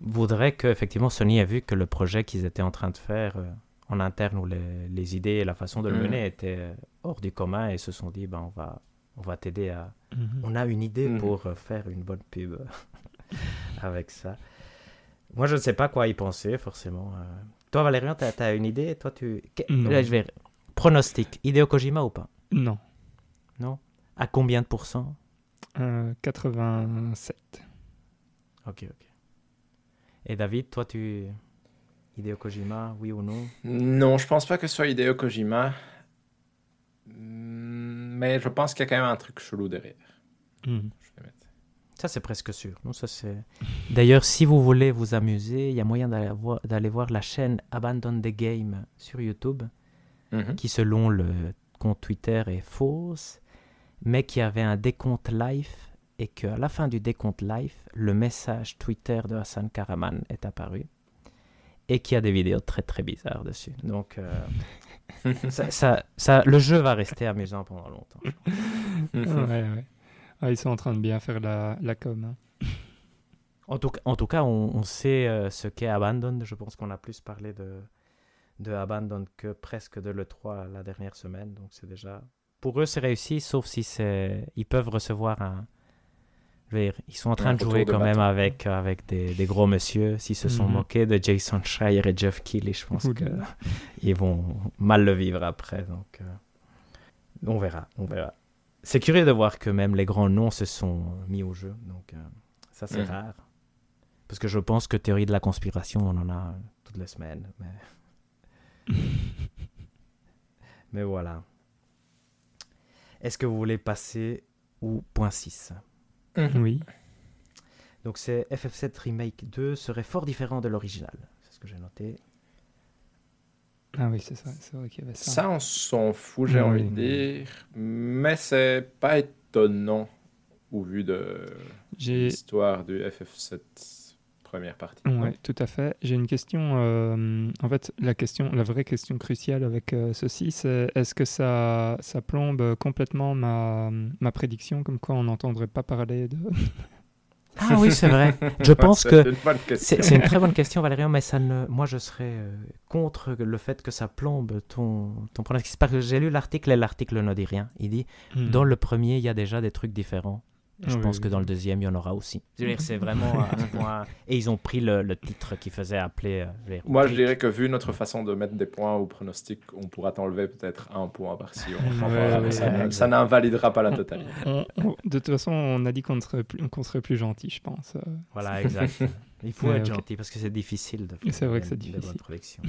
voudrait que effectivement Sony ait vu que le projet qu'ils étaient en train de faire euh, en interne ou les, idées et la façon de le hmm. mener étaient euh, hors du commun et se sont dit ben on va on va t'aider à hmm. on a une idée pour faire une bonne pub avec ça. Moi, je ne sais pas quoi y penser, forcément. Euh. Toi, Valérian, tu as, une idée? Toi, tu... Là, je vais... Pronostic, Hideo Kojima ou pas? Non. Non? À combien de pourcents? 87. Euh, ok, ok. Et David, toi, tu... Hideo Kojima, oui ou non? Non, je pense pas que ce soit Hideo Kojima. Mais je pense qu'il y a quand même un truc chelou derrière. Hmm. Ça, c'est presque sûr. Non, ça, c'est... D'ailleurs, si vous voulez vous amuser, il y a moyen d'aller voir, la chaîne Abandon the Game sur YouTube, mhm. qui, selon le compte Twitter, est fausse, mais qui avait un décompte live et qu'à la fin du décompte live, le message Twitter de Hassan Karaman est apparu et qui a des vidéos très très bizarres dessus. Donc, euh, ça, ça, le jeu va rester amusant pendant longtemps. ouais, ouais. Ah, ils sont en train de bien faire la, la com. Hein. En, tout, en tout cas, on, sait euh, ce qu'est Abandon. Je pense qu'on a plus parlé de, de Abandon que presque de l'E3 la dernière semaine. Donc c'est déjà... Pour eux, c'est réussi, sauf si c'est... Ils peuvent recevoir un... Je veux dire, ils sont en train de jouer quand même avec, avec des, des gros monsieur. S'ils se sont mhm. moqués de Jason Schreier et Jeff Keighley, je pense qu'ils vont mal le vivre après. Donc, euh, on verra, on verra c'est curieux de voir que même les grands noms se sont mis au jeu. Donc, euh, ça, c'est mm. rare. Parce que je pense que théorie de la conspiration, on en a toutes les semaines. Mais, mais voilà. Est-ce que vous voulez passer au point 6 mm-hmm. Oui. Donc, c'est FF7 Remake 2 serait fort différent de l'original. C'est ce que j'ai noté. Ah oui, c'est ça. Vrai qu'il y avait ça. Ça, on s'en fout, j'ai envie de dire. Mais c'est pas étonnant au vu de l'histoire du FF7 première partie. Oui, tout à fait. J'ai une question. Euh, en fait, la question, la vraie question cruciale avec euh, ceci, c'est est-ce que ça, ça plombe complètement ma, ma prédiction, comme quoi on n'entendrait pas parler de. Ah oui, c'est vrai. Je pense que c'est une très bonne question, Valérie, mais ça ne... moi je serais euh, contre le fait que ça plombe ton, ton pronostic. Parce que j'ai lu l'article et l'article ne dit rien. Il dit hmm. dans le premier, il y a déjà des trucs différents. Je pense que dans le deuxième, il y en aura aussi. C'est vraiment un point. Et ils ont pris le, titre qui faisait appeler. Euh, Moi, je dirais que vu notre façon de mettre des points au pronostic, on pourra t'enlever peut-être un point par-ci. ça, n'invalidera pas la totalité. de toute façon, on a dit qu'on serait, plus, serait plus gentil, je pense. Euh. Voilà, exact. Il faut être gentil parce que c'est difficile de faire. C'est vrai que c'est difficile.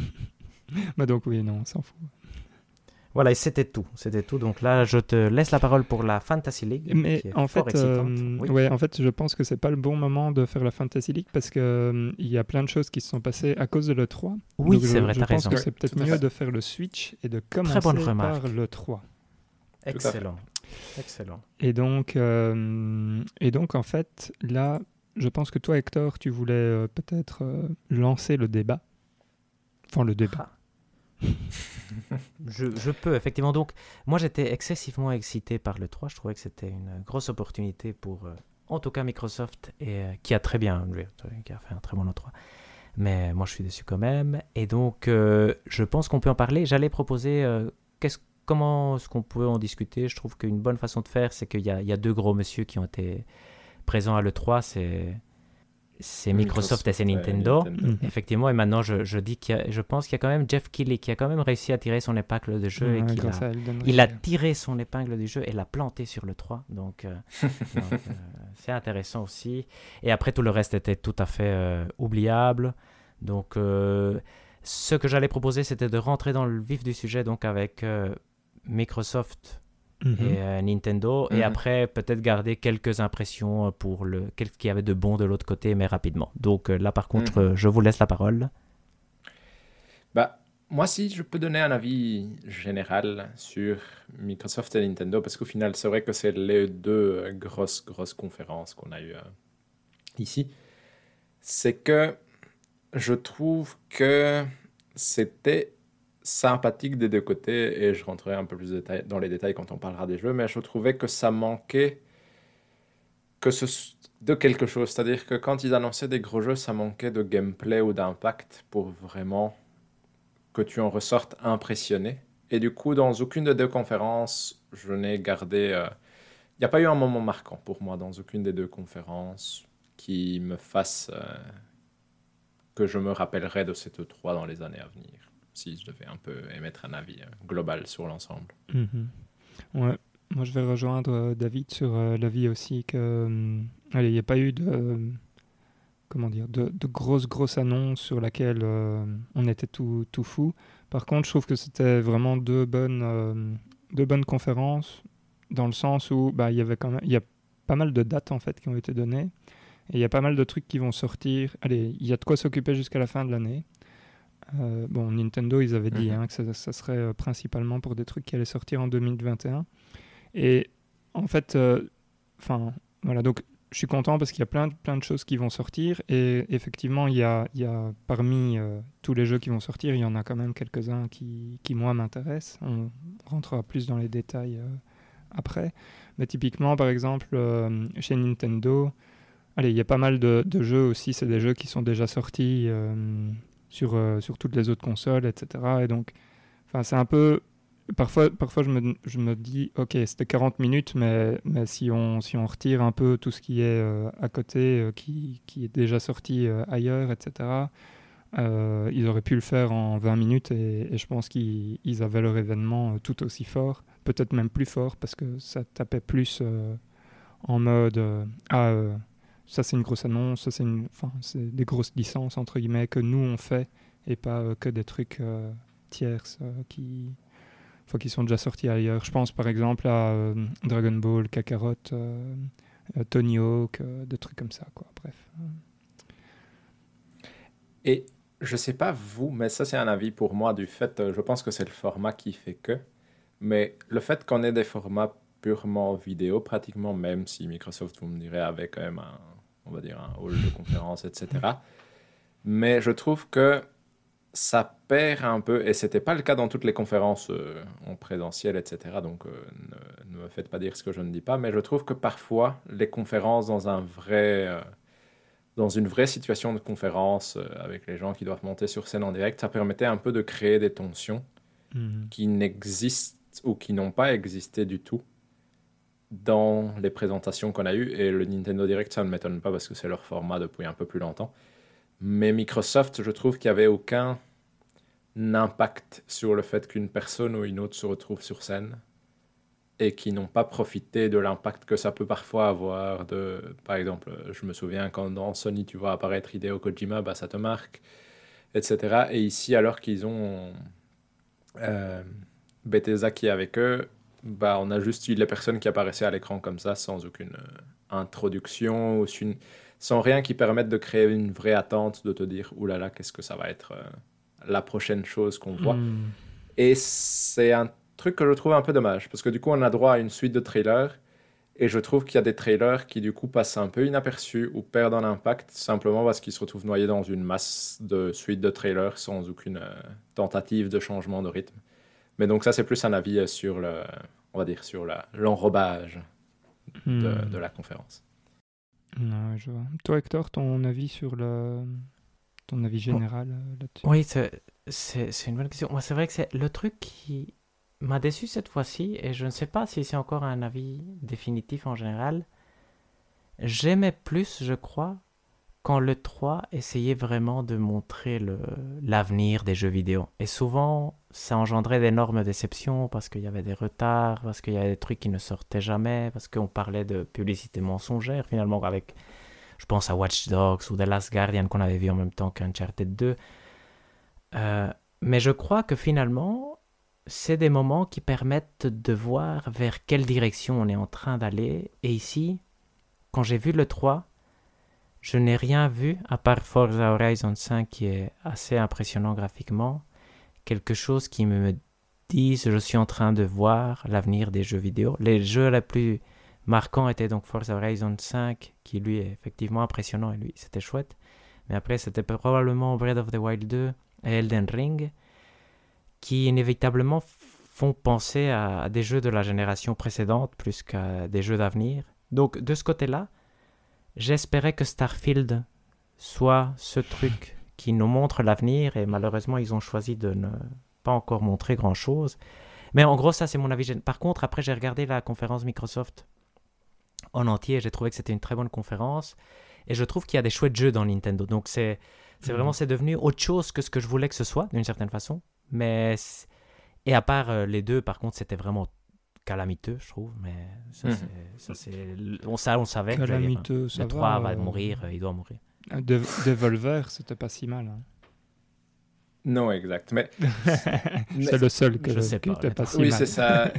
bah donc, oui, non, on s'en fout. Voilà, et c'était tout. C'était tout. Donc là, je te laisse la parole pour la Fantasy League. Mais en fait, euh, ouais, en fait, je pense que c'est pas le bon moment de faire la Fantasy League parce que euh, il y a plein de choses qui se sont passées à cause de le 3. Oui, c'est vrai, je pense que c'est peut-être mieux de faire le switch et de commencer par le 3. Excellent. Excellent. Et donc, euh, et donc, en fait, là, je pense que toi, Hector, tu voulais peut-être lancer le débat. Enfin, le débat. Ah je, peux, effectivement. Donc, moi, j'étais excessivement excité par le 3. Je trouvais que c'était une grosse opportunité pour, euh, en tout cas, Microsoft, et, euh, qui a très bien, qui a fait un très bon 3 Mais moi, je suis déçu quand même. Et donc, euh, je pense qu'on peut en parler. J'allais proposer qu'est-ce, comment est-ce qu'on peut en discuter? Je trouve qu'une bonne façon de faire, c'est qu'il y, y a, deux gros monsieur qui ont été présents à l'E3. C'est c'est Microsoft, et c'est Nintendo. Mhm. Effectivement, et maintenant je, dis qu'il je pense qu'il y a quand même Jeff Keighley qui a quand même réussi à tirer son épingle de jeu et a, il a tiré son épingle du jeu et l'a planté sur le 3. Donc, euh, euh, c'est intéressant aussi. Et après, tout le reste était tout à fait euh, oubliable. Donc, ce que j'allais proposer, c'était de rentrer dans le vif du sujet donc avec Microsoft et mhm. euh, Nintendo. Et mhm. après, peut-être garder quelques impressions pour le, ce qu'il y avait de bon de l'autre côté, mais rapidement. Donc euh, là, par contre, mhm. je vous laisse la parole. Bah, moi, si je peux donner un avis général sur Microsoft et Nintendo, parce qu'au final, c'est vrai que c'est les deux grosses, grosses conférences qu'on a eues euh, ici, c'est que je trouve que c'était sympathique des deux côtés et je rentrerai un peu plus dans les détails quand on parlera des jeux, mais je trouvais que ça manquait que de quelque chose. C'est-à-dire que quand ils annonçaient des gros jeux, ça manquait de gameplay ou d'impact pour vraiment que tu en ressortes impressionné. Et du coup, dans aucune des deux conférences, je n'ai gardé... Euh, il n'y a pas eu un moment marquant pour moi dans aucune des deux conférences qui me fasse... Euh, que je me rappellerai de cette 3 dans les années à venir si je devais un peu émettre un avis euh, global sur l'ensemble. Mhm. Ouais, moi je vais rejoindre euh, David sur euh, l'avis aussi que il n'y a pas eu de comment dire de, grosses grosses annonces sur laquelle on était tout, tout fou. Par contre, je trouve que c'était vraiment deux bonnes deux bonnes conférences dans le sens où bah il y il y a pas mal de dates en fait qui ont été données et il y a pas mal de trucs qui vont sortir. Allez, il y a de quoi s'occuper jusqu'à la fin de l'année. Euh, bon, Nintendo, ils avaient dit mhm. hein, que ça, serait euh, principalement pour des trucs qui allaient sortir en 2021. Et en fait, euh, enfin, voilà, donc je suis content parce qu'il y a plein, plein de choses qui vont sortir. Et effectivement, il y a, il y a parmi tous les jeux qui vont sortir, il y en a quand même quelques-uns qui, qui, moi, m'intéressent. On rentrera plus dans les détails après. Mais typiquement, par exemple, chez Nintendo, allez, il y a pas mal de, de jeux aussi, c'est des jeux qui sont déjà sortis sur, euh, sur toutes les autres consoles, etc. Et donc, c'est un peu. Parfois, parfois je, me, je me dis, ok, c'était 40 minutes, mais, mais si, on, si on retire un peu tout ce qui est euh, à côté, euh, qui, qui, est déjà sorti ailleurs, etc., ils auraient pu le faire en 20 minutes et, et je pense qu'ils avaient leur événement tout aussi fort, peut-être même plus fort, parce que ça tapait plus en mode ah, ça c'est une grosse annonce, ça c'est enfin, des grosses licences entre guillemets que nous on fait et pas euh, que des trucs euh, tierces euh, qui, enfin, qui sont déjà sortis ailleurs. Je pense par exemple à Dragon Ball, Kakarot, Tony Hawk, des trucs comme ça quoi. Bref. Et je sais pas vous, mais ça c'est un avis pour moi du fait, je pense que c'est le format qui fait que, mais le fait qu'on ait des formats purement vidéo pratiquement, même si Microsoft, vous me direz, avait quand même un, on va dire, un hall de conférence, etc. Mais je trouve que ça perd un peu, et c'était pas le cas dans toutes les conférences euh, en présentiel, etc. Donc euh, ne, me faites pas dire ce que je ne dis pas, mais je trouve que parfois les conférences dans un vrai, euh, dans une vraie situation de conférence avec les gens qui doivent monter sur scène en direct, ça permettait un peu de créer des tensions mhm. qui n'existent ou qui n'ont pas existé du tout dans les présentations qu'on a eues. Et le Nintendo Direct, ça ne m'étonne pas parce que c'est leur format depuis un peu plus longtemps. Mais Microsoft, je trouve qu'il n'y avait aucun impact sur le fait qu'une personne ou une autre se retrouve sur scène et qui n'ont pas profité de l'impact que ça peut parfois avoir. De, par exemple, je me souviens quand dans Sony tu vois apparaître Hideo Kojima, bah, ça te marque, etc. Et ici, alors qu'ils ont euh, Bethesda qui est avec eux, bah, on a juste eu les personnes qui apparaissaient à l'écran comme ça, sans aucune euh, introduction, ou sans rien qui permette de créer une vraie attente, de te dire, oulala, là là, qu'est-ce que ça va être euh, la prochaine chose qu'on voit. Hmm. Et c'est un truc que je trouve un peu dommage, parce que du coup, on a droit à une suite de trailers, et je trouve qu'il y a des trailers qui, du coup, passent un peu inaperçus ou perdent en impact, simplement parce qu'ils se retrouvent noyés dans une masse de suites de trailers sans aucune euh, tentative de changement de rythme. Mais donc ça, c'est plus un avis euh, sur le, on va dire, sur l'enrobage de, hmm. de, la conférence. Non, je vois. Toi, Hector, ton avis sur le, ton avis général euh, là-dessus? Oui, c'est une bonne question. Moi, c'est vrai que c'est le truc qui m'a déçu cette fois-ci, et je ne sais pas si c'est encore un avis définitif en général. J'aimais plus, je crois, quand le 3 essayait vraiment de montrer l'avenir des jeux vidéo. Et souvent, ça engendrait d'énormes déceptions parce qu'il y avait des retards, parce qu'il y avait des trucs qui ne sortaient jamais, parce qu'on parlait de publicité mensongère finalement avec, je pense à Watch Dogs ou The Last Guardian qu'on avait vu en même temps qu'Uncharted 2. Euh, mais je crois que finalement, c'est des moments qui permettent de voir vers quelle direction on est en train d'aller. Et ici, quand j'ai vu le 3, je n'ai rien vu à part Forza Horizon 5 qui est assez impressionnant graphiquement. Quelque chose qui me dise je suis en train de voir l'avenir des jeux vidéo. Les jeux les plus marquants étaient donc Forza Horizon 5 qui lui est effectivement impressionnant et lui c'était chouette. Mais après c'était probablement Breath of the Wild 2 et Elden Ring qui inévitablement font penser à des jeux de la génération précédente plus qu'à des jeux d'avenir. Donc de ce côté-là, J'espérais que Starfield soit ce truc qui nous montre l'avenir et malheureusement ils ont choisi de ne pas encore montrer grand chose. Mais en gros ça c'est mon avis. Par contre après j'ai regardé la conférence Microsoft en entier et j'ai trouvé que c'était une très bonne conférence et je trouve qu'il y a des chouettes jeux dans Nintendo. Donc c'est c'est vraiment mhm. c'est devenu autre chose que ce que je voulais que ce soit d'une certaine façon. Mais et à part euh, les deux par contre c'était vraiment calamiteux, je trouve, mais ça, c'est, on, ça, on savait calamiteux, que le 3 va, mourir, euh, il doit mourir. Euh, de, Devolver, c'était pas si mal. Hein. Non, exact. Mais, c'est le seul que je sais pas, pas si oui, mal. Oui, c'est ça.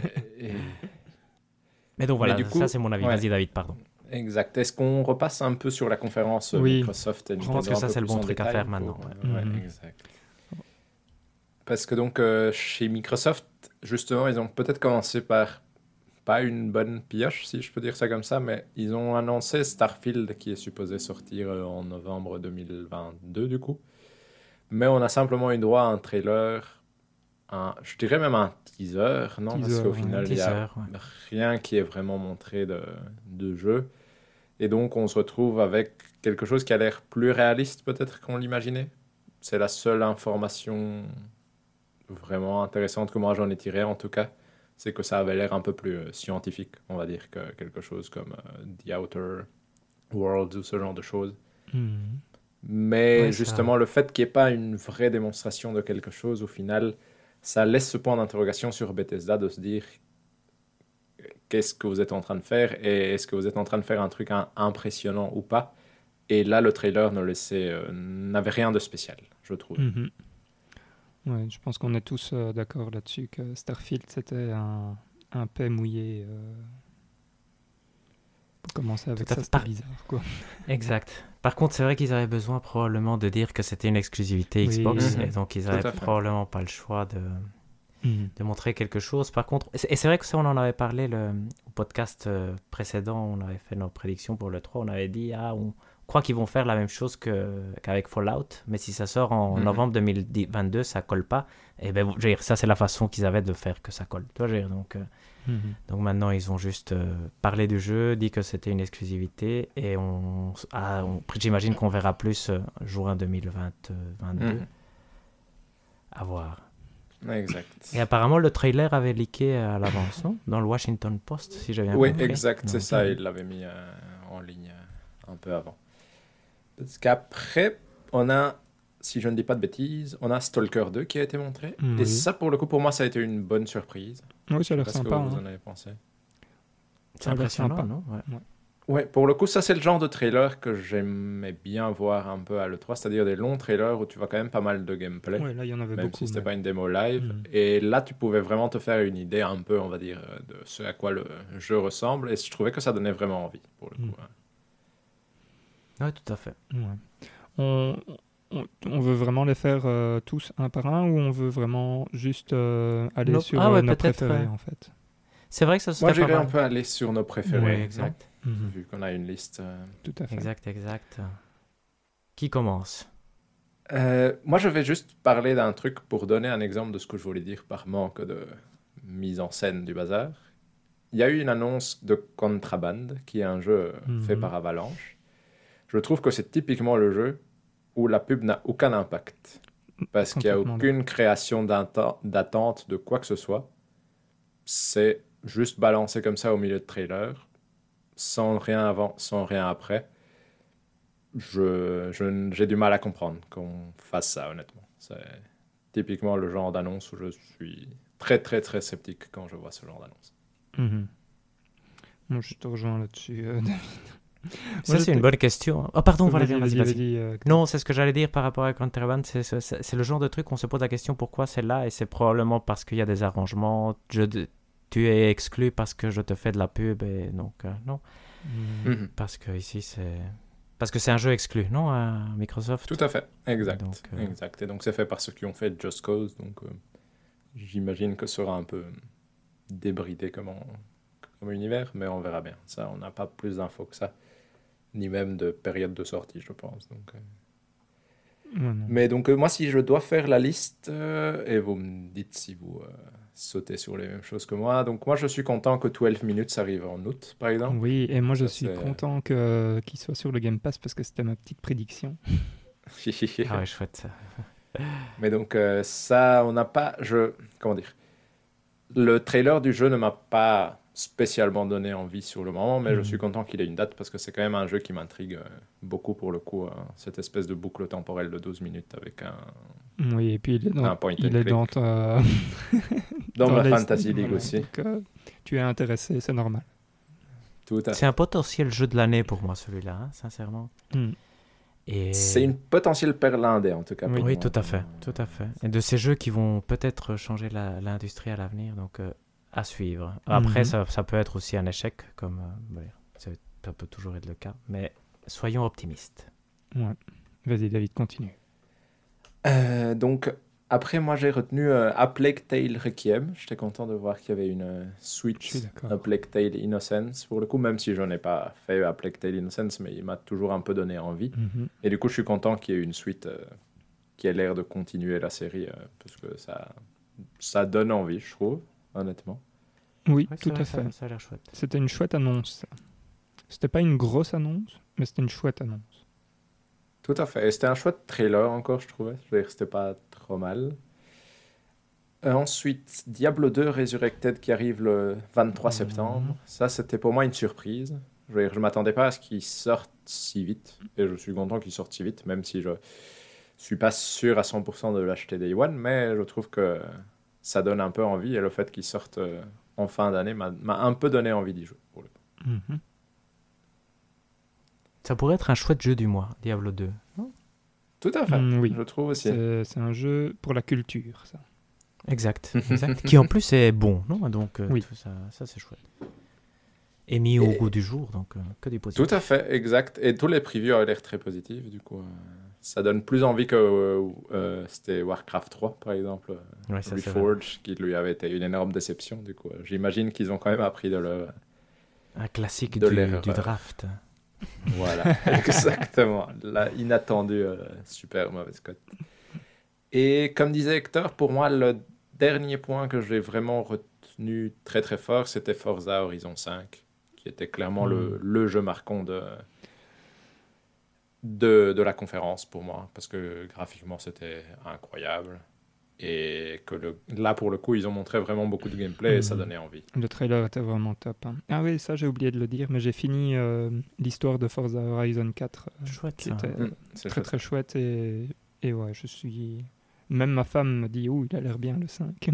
mais donc voilà, du coup, ça c'est mon avis. Vas-y, David, pardon. Exact. Est-ce qu'on repasse un peu sur la conférence euh, Microsoft et Je pense que ça, c'est le bon truc à faire maintenant. Mhm. exact. Parce que donc, chez Microsoft, justement, ils ont peut-être commencé par pas une bonne pioche, si je peux dire ça comme ça, mais ils ont annoncé Starfield qui est supposé sortir euh, en novembre 2022 du coup. Mais on a simplement eu droit à un trailer, un, je dirais même un teaser, non? Parce qu'au final, il n'y a rien qui est vraiment montré de, de jeu. Et donc, on se retrouve avec quelque chose qui a l'air plus réaliste peut-être qu'on l'imaginait. C'est la seule information vraiment intéressante que moi j'en ai tiré en tout cas, c'est que ça avait l'air un peu plus euh, scientifique, on va dire, que quelque chose comme euh, The Outer Worlds ou ce genre de choses. Hmm. Mais justement, le fait qu'il n'y ait pas une vraie démonstration de quelque chose, au final, ça laisse ce point d'interrogation sur Bethesda de se dire qu'est-ce que vous êtes en train de faire et est-ce que vous êtes en train de faire un truc impressionnant ou pas? Et là, le trailer ne laissait, euh, n'avait rien de spécial, je trouve. Mhm. Ouais, je pense qu'on est tous euh, d'accord là-dessus que Starfield c'était un, un paix mouillé. Euh, pour commencer avec ça, c'était bizarre quoi. Exact. Par contre, c'est vrai qu'ils avaient besoin probablement de dire que c'était une exclusivité Xbox, et donc ils n'avaient probablement pas le choix de. mhm. de montrer quelque chose. Par contre, et c'est vrai que ça, on en avait parlé le, au podcast euh, précédent, on avait fait nos prédictions pour le 3, on avait dit, ah, on croit qu'ils vont faire la même chose qu'avec Fallout, mais si ça sort en mhm. novembre 2022, ça colle pas. Et ben, je veux dire, ça, c'est la façon qu'ils avaient de faire que ça colle. Tu vois, donc, euh, mhm. donc maintenant, ils ont juste euh, parlé du jeu, dit que c'était une exclusivité, et on, ah, j'imagine qu'on verra plus juin 2022. À voir. Exact. Et apparemment, le trailer avait leaké à l'avance, non? Dans le Washington Post, si j'avais bien oui, compris. Oui, exact, c'est ça. Il l'avait mis euh, en ligne euh, un peu avant. Parce qu'après, on a, si je ne dis pas de bêtises, on a Stalker 2 qui a été montré. Et ça, pour le coup, pour moi, ça a été une bonne surprise. Oui, ça a l'air sympa. Que vous hein. en avez pensé C'est impressionnant, non? Ouais. Ouais, pour le coup, ça c'est le genre de trailer que j'aimais bien voir un peu à l'E3, c'est-à-dire des longs trailers où tu vois quand même pas mal de gameplay. Ouais, là il y en avait même beaucoup. si c'était pas une démo live. Mm. Et là, tu pouvais vraiment te faire une idée un peu, on va dire, de ce à quoi le jeu ressemble. Et je trouvais que ça donnait vraiment envie, pour le coup. Mm. Oui, tout à fait. On, on, veut vraiment les faire euh, tous un par un ou on veut vraiment juste euh, aller sur ah, euh, nos préférés en fait? C'est vrai que ça serait Moi, j'irais un peu aller sur nos préférés. exact. Mhm. vu qu'on a une liste. Euh, Tout à fait. Exact, exact. Qui commence? Euh, Moi, je vais juste parler d'un truc pour donner un exemple de ce que je voulais dire par manque de mise en scène du bazar. Il y a eu une annonce de Contraband, qui est un jeu fait mhm. par Avalanche. Je trouve que c'est typiquement le jeu où la pub n'a aucun impact. Parce qu'il n'y a aucune création d'attente de quoi que ce soit. C'est juste balancé comme ça au milieu de trailer sans rien avant, sans rien après, je, j'ai du mal à comprendre qu'on fasse ça, honnêtement. C'est typiquement le genre d'annonce où je suis très, très, très sceptique quand je vois ce genre d'annonce. Mhm. Moi, je te rejoins là-dessus, euh, David. Ça, c'est une bonne question. Oh, pardon, vas vas-y. Euh, non, c'est ce que j'allais dire par rapport à Contraband. C'est le genre de truc où on se pose la question pourquoi c'est là, et c'est probablement parce qu'il y a des arrangements. Je, tu es exclu parce que je te fais de la pub et donc euh, non. Mhm. Parce que ici c'est parce que c'est un jeu exclu, non, à Microsoft? Tout à fait, exact, euh, exact. Et donc c'est fait par ceux qui ont fait Just Cause, donc euh, j'imagine que ce sera un peu débridé comme, comme univers, mais on verra bien. Ça, on n'a pas plus d'infos que ça, ni même de période de sortie, je pense. Donc. Mais donc moi, si je dois faire la liste, et vous me dites si vous sauter sur les mêmes choses que moi. Donc moi, je suis content que 12 minutes arrive en août, par exemple. Oui, et moi, je suis content qu'il soit sur le Game Pass parce que c'était ma petite prédiction. ah ouais, chouette. Mais donc euh, ça, on n'a pas, je, comment dire, le trailer du jeu ne m'a pas spécialement donné envie sur le moment, mais je mhm. suis content qu'il ait une date parce que c'est quand même un jeu qui m'intrigue euh, beaucoup pour le coup, hein. cette espèce de boucle temporelle de 12 minutes avec un. Oui, et puis il est dans, il est dans, ta... dans, ma Fantasy League aussi. Euh, tu es intéressé, c'est normal. C'est un potentiel jeu de l'année pour moi celui-là, hein, sincèrement. Hmm. Et... C'est une potentielle perle indé en tout cas. Oui, tout à fait, tout à fait. Et de ces jeux qui vont peut-être changer l'industrie à l'avenir, donc euh, à suivre. Après, mhm. ça, ça, peut être aussi un échec, comme euh, ça peut toujours être le cas, mais soyons optimistes. Ouais. Vas-y, David, continue. Euh, donc, après, moi, j'ai retenu euh, A Plague Tale Requiem. J'étais content de voir qu'il y avait une euh, Switch A Plague Tale Innocence. Pour le coup, même si je n'ai pas fait A Plague Tale Innocence, mais il m'a toujours un peu donné envie. Mhm. Et du coup, je suis content qu'il y ait une suite qui ait l'air de continuer la série, parce que ça, ça donne envie, je trouve, honnêtement. Oui, tout à fait. Ça, a l'air chouette. C'était une chouette annonce. C'était pas une grosse annonce, mais c'était une chouette annonce. Tout à fait. Et c'était un chouette trailer encore, je trouvais. Je veux dire, c'était pas trop mal. Euh, ensuite, Diablo 2 Resurrected qui arrive le 23 mhm. septembre. Ça, c'était pour moi une surprise. Je veux dire, je m'attendais pas à ce qu'il sorte si vite. Et je suis content qu'il sorte si vite, même si je suis pas sûr à 100% de l'acheter Day One. Mais je trouve que ça donne un peu envie. Et le fait qu'il sorte euh, en fin d'année m'a un peu donné envie d'y jouer. Pour le mhm. Ça pourrait être un chouette jeu du mois, Diablo 2. Tout à fait, mm, oui. je trouve aussi. C'est un jeu pour la culture, ça. Exact, exact. qui en plus est bon, non? Donc euh, oui. ça, ça c'est chouette. Et mis au goût du jour, donc euh, que des positifs. Tout à fait, exact. Et tous les previews ont l'air très positifs, du coup, euh, ça donne plus envie que c'était Warcraft 3, par exemple. Ouais, Reforge, qui lui avait été une énorme déception. Du coup, j'imagine qu'ils ont quand même appris de leur. Un classique de du, du draft. Voilà, exactement. La inattendue super mauvaise cote. Et comme disait Hector, pour moi, le dernier point que j'ai vraiment retenu très très fort, c'était Forza Horizon 5, qui était clairement le, hmm. le, jeu marquant de, de, de, la conférence pour moi, parce que graphiquement c'était incroyable. Et que le, là, pour le coup, ils ont montré vraiment beaucoup de gameplay et ça hmm. donnait envie. Le trailer était vraiment top. Hein. Ah oui, ça j'ai oublié de le dire, mais j'ai fini euh, l'histoire de Forza Horizon 4. Euh, chouette. C'était hmm, très très chouette et, et ouais, je suis même ma femme me dit, oh, il a l'air bien le 5.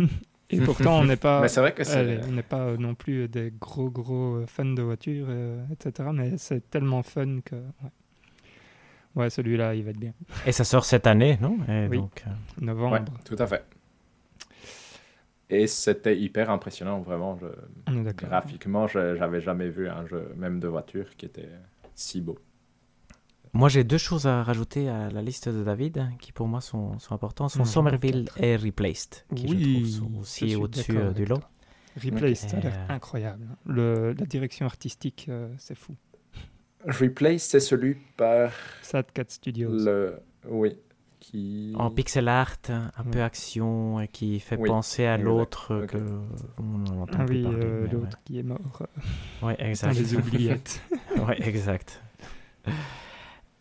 Et pourtant, on n'est pas, mais vrai que on n'est pas non plus des gros gros fans de voitures, euh, etc. Mais c'est tellement fun que ouais, celui-là, il va être bien. Et ça sort cette année, non? Oui, donc, euh, novembre. Ouais, tout à fait. Et c'était hyper impressionnant, vraiment. Je... Graphiquement, j'avais jamais vu un jeu, même de voiture, qui était si beau. Moi, j'ai deux choses à rajouter à la liste de David qui, pour moi, sont, sont importants. Sont mmh, Somerville et Replaced, qui, oui, je trouve, sont aussi au-dessus euh, du lot. Replaced, ça a l'air euh, incroyable. Le, la direction artistique, euh, c'est fou. Replaced, c'est celui par... Sad Cat Studios. Le... Oui. Qui... En pixel art, un peu action, et qui fait penser à l'autre que on ah oui, l'autre qui est mort. Oui, exact. Dans les oubliettes. oui, exact.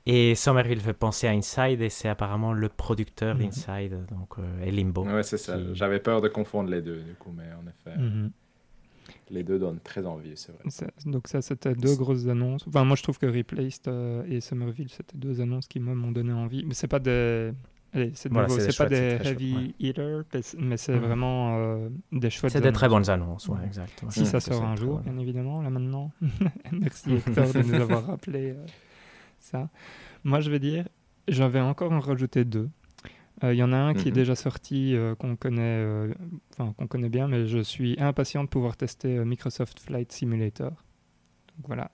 Et Somerville fait penser à Inside et c'est apparemment le producteur mhm. d'Inside donc, euh, et Limbo. Ouais, c'est ça. J'avais peur de confondre les deux, du coup, mais en effet, mhm. Les deux donnent très envie, c'est vrai. donc, ça, c'était deux grosses annonces. Enfin, moi, je trouve que Replaced euh, et Somerville, c'était deux annonces qui m'ont donné envie. Mais c'est pas des. c'est pas des heavy hitters, mais c'est mhm. vraiment euh, des chouettes. C'est des très bonnes annonces, ouais, exact. Si ça sort un jour, bien évidemment, là maintenant. Merci Hector de nous avoir rappelé ça. Moi, je vais dire, j'avais encore en rajouté deux. Il euh, y en a un qui est mhm. déjà sorti, euh, qu'on connaît, euh, enfin qu'on connaît bien, mais je suis impatient de pouvoir tester Microsoft Flight Simulator. Donc voilà,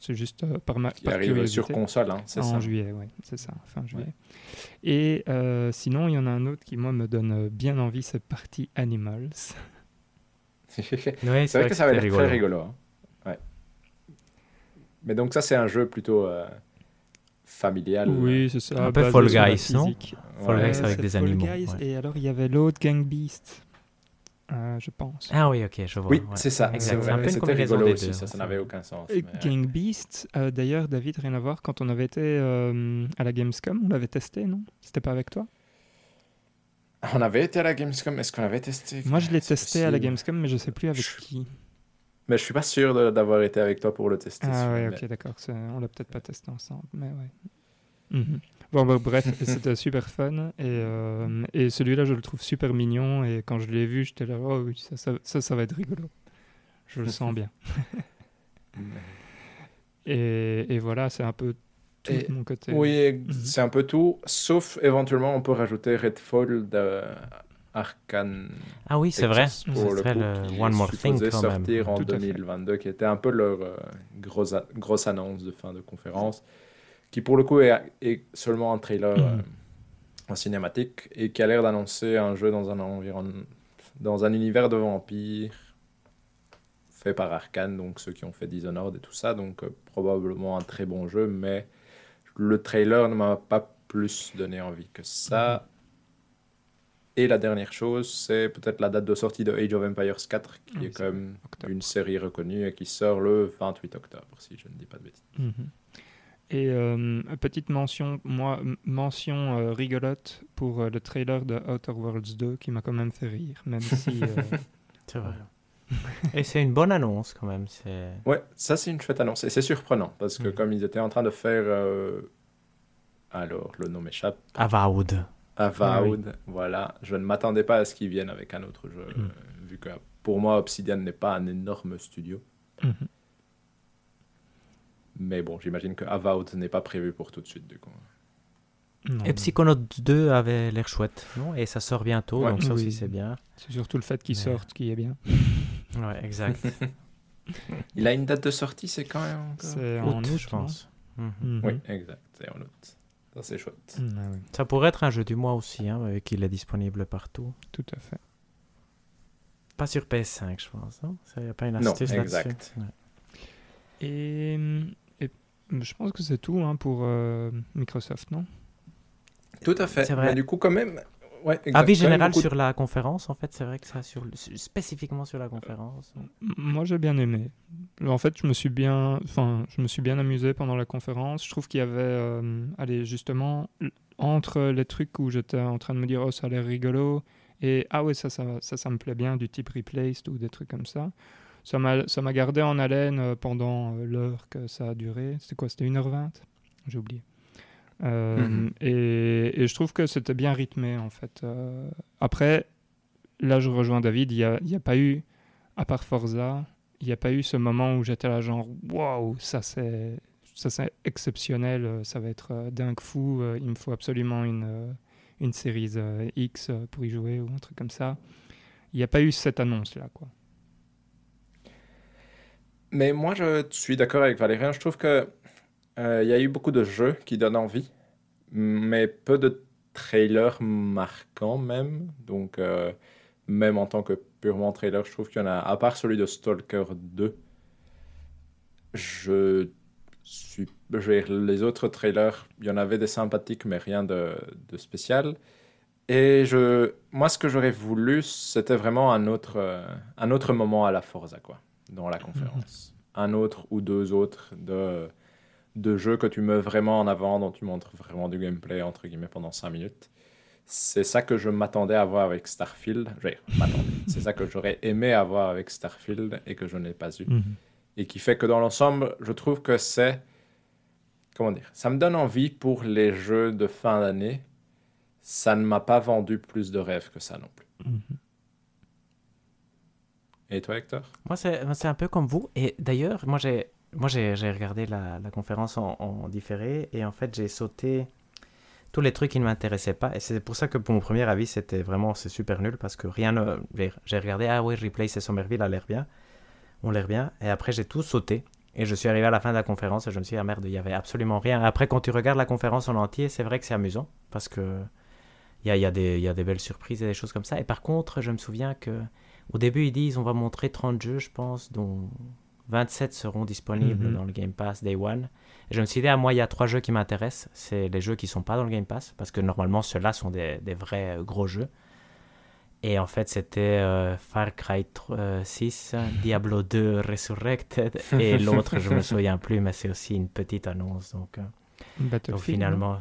c'est juste par ma qui arrive sur console, hein, c'est ça. En juillet, oui, c'est ça, fin juillet. Et sinon, il y en a un autre qui moi me donne bien envie, c'est Party Animals. c'est vrai, que ça va être très rigolo. Hein. Mais donc ça, c'est un jeu plutôt euh, familial. Oui, c'est ça. Un peu Fall Guys, non Fall Guys avec des animaux. Et alors, il y avait l'autre Gang Beast. Euh, je pense. Ah oui, ok, je vois. Oui, c'est ça. C'était rigolo aussi, ça, ça n'avait aucun sens. Mais... Gang Beast, euh, d'ailleurs, David, rien à voir, quand on avait été à la Gamescom, on l'avait testé, non? C'était pas avec toi? On avait été à la Gamescom, est-ce qu'on avait testé? Moi, je l'ai testé à la Gamescom, mais je sais plus avec qui. Mais je suis pas sûr d'avoir été avec toi pour le tester. Ah ouais, ok, d'accord. On l'a peut-être pas testé ensemble, mais ouais. Mhm. Bon, bah, bref, c'était super fun. Et, euh, et celui-là, je le trouve super mignon. Et quand je l'ai vu, j'étais là, oh oui, ça ça, ça, va être rigolo. Je le sens bien. et, et, voilà, c'est un peu tout de mon côté. Oui, mhm. c'est un peu tout. Sauf éventuellement, on peut rajouter Redfall de Arkane. Ah oui, c'est vrai. Pour le, One More Thing quand sortir en 2022, qui était un peu leur euh, grosse, grosse annonce de fin de conférence, qui pour le coup est, seulement un trailer euh, en cinématique et qui a l'air d'annoncer un jeu dans un environnement, dans un univers de vampires fait par Arkane, donc ceux qui ont fait Dishonored et tout ça, donc euh, probablement un très bon jeu, mais le trailer ne m'a pas plus donné envie que ça. Et la dernière chose, c'est peut-être la date de sortie de Age of Empires 4, qui est quand même une série reconnue et qui sort le 28 octobre, si je ne dis pas de bêtises. Mhm. Et euh, petite mention, moi, mention euh, rigolote pour euh, le trailer de Outer Worlds 2 qui m'a quand même fait rire, même si. c'est vrai. et c'est une bonne annonce quand même. Ouais, ça c'est une chouette annonce et c'est surprenant parce que mhm. comme ils étaient en train de faire. Alors, le nom m'échappe. Avowed. Avowed, voilà. Je ne m'attendais pas à ce qu'ils viennent avec un autre jeu, mm. euh, vu que pour moi, Obsidian n'est pas un énorme studio. Mm-hmm. Mais bon, j'imagine que Avowed n'est pas prévu pour tout de suite, du coup. Et Psychonaut 2 avait l'air chouette, non? Et ça sort bientôt, donc ça aussi c'est bien. C'est surtout le fait qu'il sorte qui est bien. ouais, exact. Il a une date de sortie, c'est quand même C'est en août, je pense. Mm-hmm. Oui, exact, c'est en août. Ça, c'est chouette. Mm, ah Ça pourrait être un jeu du mois aussi, hein, et qu'il est disponible partout. Tout à fait. Pas sur PS5, je pense. Il hein. n'y a pas une astuce là-dessus. exact. Et, et, je pense que c'est tout hein, pour euh, Microsoft, non? Tout à fait. Vrai. Mais du coup, quand même, Ouais, Avis général sur la conférence, en fait, c'est vrai que ça, sur, spécifiquement sur la conférence. Moi, j'ai bien aimé. En fait, je me suis bien, enfin, je me suis bien amusé pendant la conférence. Je trouve qu'il y avait, euh, allez, justement, entre les trucs où j'étais en train de me dire, oh, ça a l'air rigolo, et ah ouais, ça, ça, ça, ça me plaît bien, du type replaced ou des trucs comme ça. Ça m'a gardé en haleine euh, pendant euh, l'heure que ça a duré. C'était quoi? C'était 1h20 J'ai oublié. Euh, mhm. et, je trouve que c'était bien rythmé en fait. Euh, après, là je rejoins David, il n'y a, a, pas eu, à part Forza, il n'y a pas eu ce moment où j'étais là genre waouh, ça c'est ça c'est exceptionnel, ça va être euh, dingue fou, il me faut absolument une, une série X pour y jouer ou un truc comme ça. Il n'y a pas eu cette annonce là quoi. Mais moi je suis d'accord avec Valérien, je trouve que euh, il y a eu beaucoup de jeux qui donnent envie, mais peu de trailers marquants même. Donc, euh, même en tant que purement trailer, je trouve qu'il y en a, à part celui de Stalker 2, je suis. les autres trailers, il y en avait des sympathiques, mais rien de, de spécial. Et je, moi, ce que j'aurais voulu, c'était vraiment un autre, euh, un autre moment à la Forza, quoi, dans la conférence. Un autre ou deux autres de de jeux que tu mets vraiment en avant, dont tu montres vraiment du gameplay, entre guillemets, pendant 5 minutes. C'est ça que je m'attendais à voir avec Starfield. C'est ça que j'aurais aimé avoir avec Starfield et que je n'ai pas eu. Mhm. Et qui fait que dans l'ensemble, je trouve que c'est. Comment dire Ça me donne envie pour les jeux de fin d'année. Ça ne m'a pas vendu plus de rêves que ça non plus. Mhm. Et toi, Hector? Moi, c'est un peu comme vous. Et d'ailleurs, moi, j'ai moi, j'ai regardé la, conférence en, différé et en fait, j'ai sauté tous les trucs qui ne m'intéressaient pas. Et c'est pour ça que pour mon premier avis, c'était vraiment c'est super nul parce que rien ne. J'ai regardé, ah oui, Replay et Somerville a l'air bien. On l'air bien. Et après, j'ai tout sauté. Et je suis arrivé à la fin de la conférence et je me suis dit, ah merde, il n'y avait absolument rien. Après, quand tu regardes la conférence en entier, c'est vrai que c'est amusant parce que il y a, y, a y a, des belles surprises et des choses comme ça. Et par contre, je me souviens que au début, ils disent, on va montrer 30 jeux, je pense, dont 27 seront disponibles mhm. dans le Game Pass Day One. Et je me suis dit, à moi, il y a trois jeux qui m'intéressent. C'est les jeux qui ne sont pas dans le Game Pass, parce que normalement, ceux-là sont des, des, vrais euh, gros jeux. Et en fait, c'était euh, Far Cry 6, euh, Diablo 2 Resurrected, et l'autre, je ne me souviens plus, mais c'est aussi une petite annonce. Donc, Battlefield. finalement...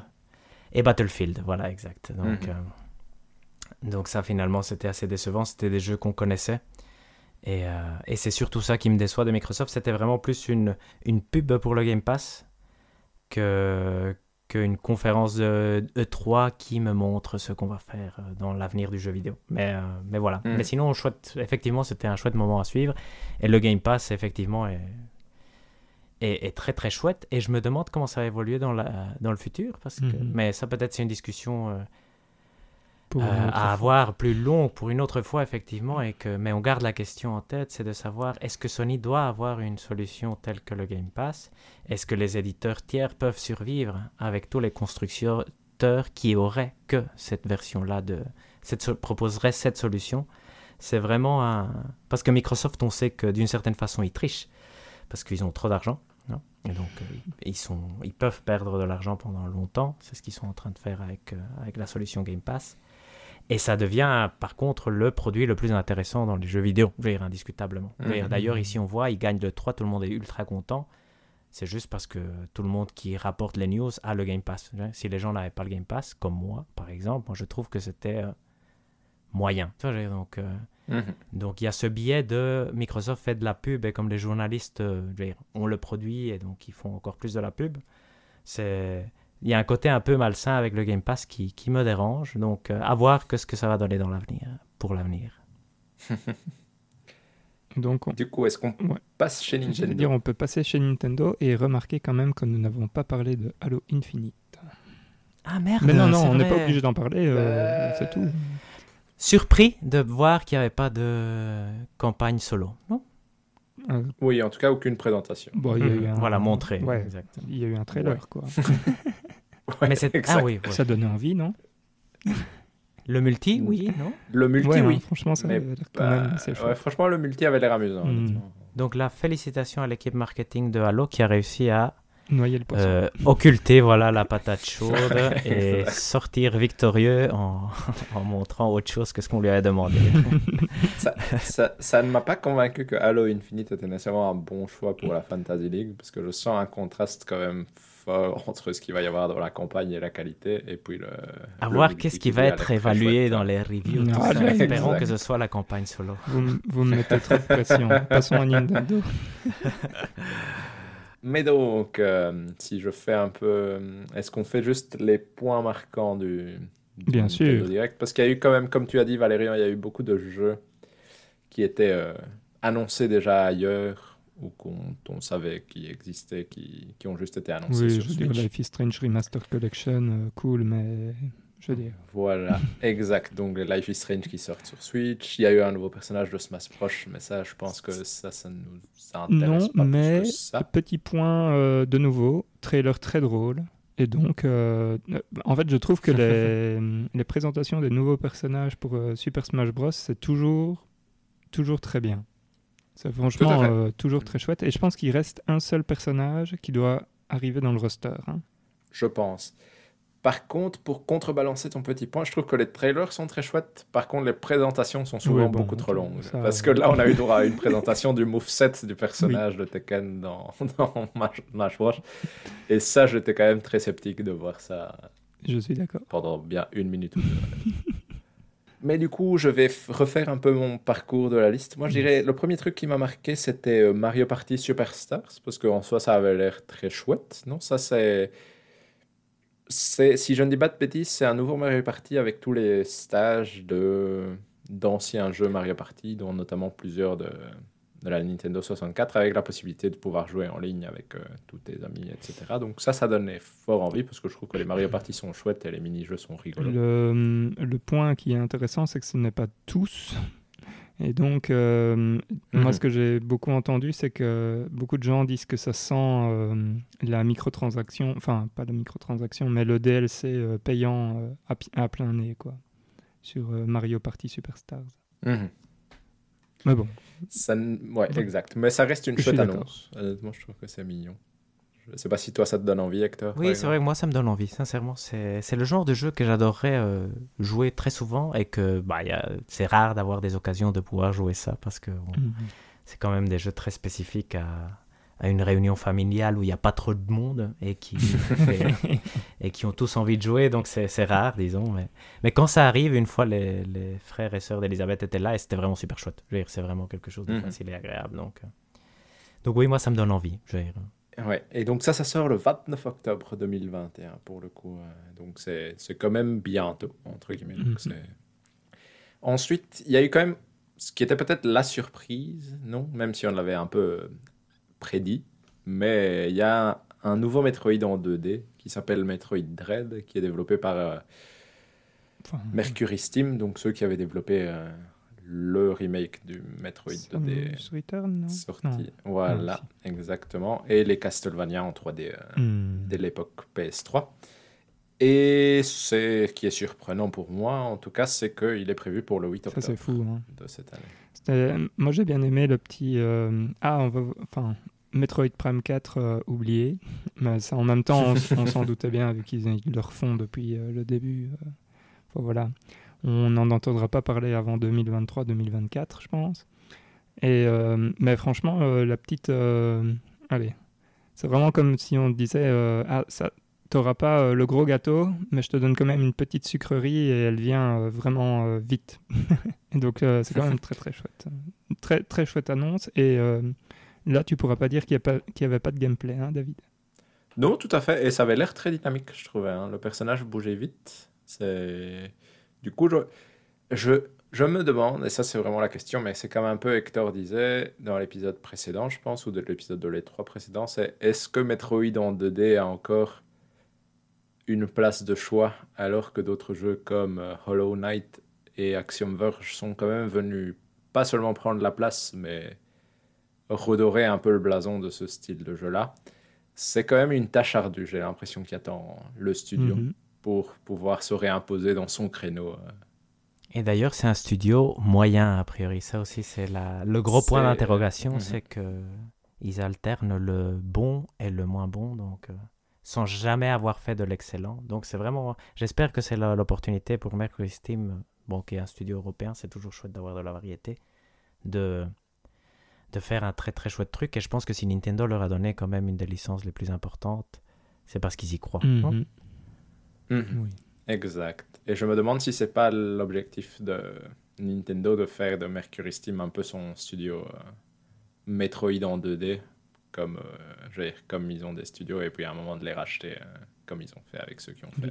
Et Battlefield, voilà, exact. Donc, mhm. donc ça, finalement, c'était assez décevant. C'était des jeux qu'on connaissait. Euh, et, c'est surtout ça qui me déçoit de Microsoft. C'était vraiment plus une, une pub pour le Game Pass que qu'une conférence de E3 qui me montre ce qu'on va faire euh, dans l'avenir du jeu vidéo. Mais, euh, mais voilà. Mm. Mais sinon, chouette, effectivement, c'était un chouette moment à suivre. Et le Game Pass, effectivement, est, est, très très chouette. Et je me demande comment ça va évoluer dans, la, dans le futur. Parce que, mm-hmm. Mais ça, peut-être, c'est une discussion euh, à avoir plus long pour une autre fois, effectivement. Et que, mais on garde la question en tête, c'est de savoir est-ce que Sony doit avoir une solution telle que le Game Pass? Est-ce que les éditeurs tiers peuvent survivre avec tous les constructeurs qui auraient que cette version-là de cette proposerait cette solution? C'est vraiment un parce que Microsoft, on sait que d'une certaine façon, ils trichent parce qu'ils ont trop d'argent. Et donc, euh, ils, sont, ils peuvent perdre de l'argent pendant longtemps. C'est ce qu'ils sont en train de faire avec, euh, avec la solution Game Pass. Et ça devient par contre le produit le plus intéressant dans les jeux vidéo, je veux dire, indiscutablement. Mhm. D'ailleurs, ici on voit, il gagne le 3, tout le monde est ultra content. C'est juste parce que tout le monde qui rapporte les news a le Game Pass. Si les gens n'avaient pas le Game Pass, comme moi par exemple, moi je trouve que c'était euh, moyen. Donc, euh, mhm. donc il y a ce biais de Microsoft fait de la pub et comme les journalistes euh, ont le produit et donc ils font encore plus de la pub. C'est il y a un côté un peu malsain avec le Game Pass qui, qui me dérange. Donc, euh, à voir que ce que ça va donner dans l'avenir, pour l'avenir. Donc, Du coup, est-ce qu'on passe chez Nintendo dire, on peut passer chez Nintendo et remarquer quand même que nous n'avons pas parlé de Halo Infinite. Ah merde Mais non, non, on n'est pas obligé d'en parler, euh, euh, c'est tout. Surpris de voir qu'il n'y avait pas de campagne solo, non? Oui, en tout cas, aucune présentation. Bon, il y a eu Voilà, montré. Il y a eu un trailer, quoi. mais c'est ah, oui, ça donnait envie, non Le multi, oui, non Le multi, oui. franchement, ça mais, quand même, ouais, franchement, le multi avait l'air amusant. Hmm. Donc la félicitation à l'équipe marketing de Halo qui a réussi à Noyer le poisson. Euh, occulter voilà, la patate chaude et sortir victorieux en, en, montrant autre chose que ce qu'on lui avait demandé. ça, ça, ça, ne m'a pas convaincu que Halo Infinite était nécessairement un bon choix pour la Fantasy League, parce que je sens un contraste quand même fort entre ce qu'il va y avoir dans la campagne et la qualité, et puis le... À voir qu'est-ce qui va être évalué dans les reviews. Ah, Espérons que ce soit la campagne solo. Vous, vous me mettez trop de pression. Passons à Nintendo. Mais donc, euh, si je fais un peu. Est-ce qu'on fait juste les points marquants du. Bien sûr. Direct? Parce qu'il y a eu quand même, comme tu as dit, Valérian, il y a eu beaucoup de jeux qui étaient euh, annoncés déjà ailleurs ou qu'on savait qui existaient, qui, qui, ont juste été annoncés oui, sur je Switch. Dire, Life is Strange Remaster Collection, cool, mais voilà, exact. Donc Life is Strange qui sort sur Switch. Il y a eu un nouveau personnage de Smash Bros. Mais ça, je pense que ça, ça nous ça intéresse non, pas mais plus que ça. petit point euh, de nouveau, trailer très drôle. Et donc, euh, en fait, je trouve que les, les, présentations des nouveaux personnages pour euh, Super Smash Bros, c'est toujours, toujours très bien. C'est franchement toujours très chouette. Et je pense qu'il reste un seul personnage qui doit arriver dans le roster. Hein. Je pense. Par contre, pour contrebalancer ton petit point, je trouve que les trailers sont très chouettes. Par contre, les présentations sont souvent beaucoup trop longues. Parce que là, on a eu droit à une présentation du moveset du personnage de Tekken dans, dans Smash Bros. Et ça, j'étais quand même très sceptique de voir ça. Je suis d'accord. Pendant bien une minute ou deux. Mais du coup, je vais refaire un peu mon parcours de la liste. Moi, je dirais, le premier truc qui m'a marqué, c'était euh, Mario Party Superstars, parce qu'en soi, ça avait l'air très chouette. Non, ça, c'est si je ne dis pas de bêtises, c'est un nouveau Mario Party avec tous les stages de d'anciens jeux Mario Party, dont notamment plusieurs de, de, la Nintendo 64, avec la possibilité de pouvoir jouer en ligne avec euh, tous tes amis, etc. Donc ça, ça donnait fort envie, parce que je trouve que les Mario Party sont chouettes et les mini-jeux sont rigolos. Le, le point qui est intéressant, c'est que ce n'est pas tous et donc, euh, moi, ce mhm. que j'ai beaucoup entendu, c'est que beaucoup de gens disent que ça sent euh, la microtransaction, enfin, pas la microtransaction, mais le DLC euh, payant à, plein nez, quoi, sur Mario Party Superstars. Mhm. Mais bon. Ça, ouais, exact. Mais ça reste une chouette annonce. Honnêtement, je trouve que c'est mignon. Je sais pas si toi ça te donne envie, Hector. Oui, c'est vrai que moi ça me donne envie, sincèrement. C'est le genre de jeu que j'adorerais euh, jouer très souvent et que bah, c'est rare d'avoir des occasions de pouvoir jouer ça parce que mhm. c'est quand même des jeux très spécifiques à, à une réunion familiale où il n'y a pas trop de monde et qui, et, qui ont tous envie de jouer, donc c'est rare, disons. Mais, mais quand ça arrive, une fois les, les frères et sœurs d'Elisabeth étaient là et c'était vraiment super chouette. C'est vraiment quelque chose de mhm. facile et agréable. Donc, euh. donc oui, moi ça me donne envie. Je veux dire. Ouais, et donc ça, ça sort le 29 octobre 2021 pour le coup. Euh, donc c'est quand même bientôt, entre guillemets. Donc mhm. Ensuite, il y a eu quand même ce qui était peut-être la surprise, non? Même si on l'avait un peu prédit. Mais il y a un nouveau Metroid en 2D qui s'appelle Metroid Dread, qui est développé par euh, Mercury Steam, donc ceux qui avaient développé le remake du Metroid 2D Return, sorti. Voilà, exactement. Et les Castlevania en 3D euh, hmm. dès l'époque PS3. Et ce qui est surprenant pour moi, en tout cas, c'est qu'il est prévu pour le 8 octobre Ça, fou, hein. de cette année. Moi, j'ai bien aimé le petit... Euh, ah, on va... Enfin, Metroid Prime 4 euh, oublié. Mais ça, en même temps, on, s'en doutait bien, vu qu'ils le refont depuis le début. voilà. On n'en entendra pas parler avant 2023-2024, je pense. Et, euh, mais franchement, euh, la petite... Euh, allez, c'est vraiment comme si on disait, ah, ça, t'auras pas le gros gâteau, mais je te donne quand même une petite sucrerie et elle vient vraiment vite. et donc c'est quand même très très chouette. Très très chouette annonce. Et là, tu pourras pas dire qu'il n'y avait pas de gameplay, hein, David Non, tout à fait. Et ça avait l'air très dynamique, je trouvais. Hein. Le personnage bougeait vite. Du coup, je, je, me demande, et ça c'est vraiment la question, mais c'est comme un peu Hector disait dans l'épisode précédent, je pense, ou de l'épisode de les trois précédents, c'est est-ce que Metroid en 2D a encore une place de choix alors que d'autres jeux comme euh, Hollow Knight et Axiom Verge sont quand même venus pas seulement prendre la place, mais redorer un peu le blason de ce style de jeu-là. c'est quand même une tâche ardue, j'ai l'impression, qui attend le studio mhm. pour pouvoir se réimposer dans son créneau. Euh. Et d'ailleurs, c'est un studio moyen, a priori. Ça aussi, c'est le gros point d'interrogation, mhm. c'est que ils alternent le bon et le moins bon, donc euh, sans jamais avoir fait de l'excellent. Donc c'est vraiment, j'espère que c'est l'opportunité pour Mercury Steam, bon, qui est un studio européen, c'est toujours chouette d'avoir de la variété, de de faire un très très chouette truc. Et je pense que si Nintendo leur a donné quand même une des licences les plus importantes, c'est parce qu'ils y croient. Mhm. Mhm. Oui. Exact. Et je me demande si c'est pas l'objectif de Nintendo de faire de Mercury Steam un peu son studio euh, Metroid en 2D, comme, euh, comme ils ont des studios, et puis à un moment de les racheter, euh, comme ils ont fait avec ceux qui ont fait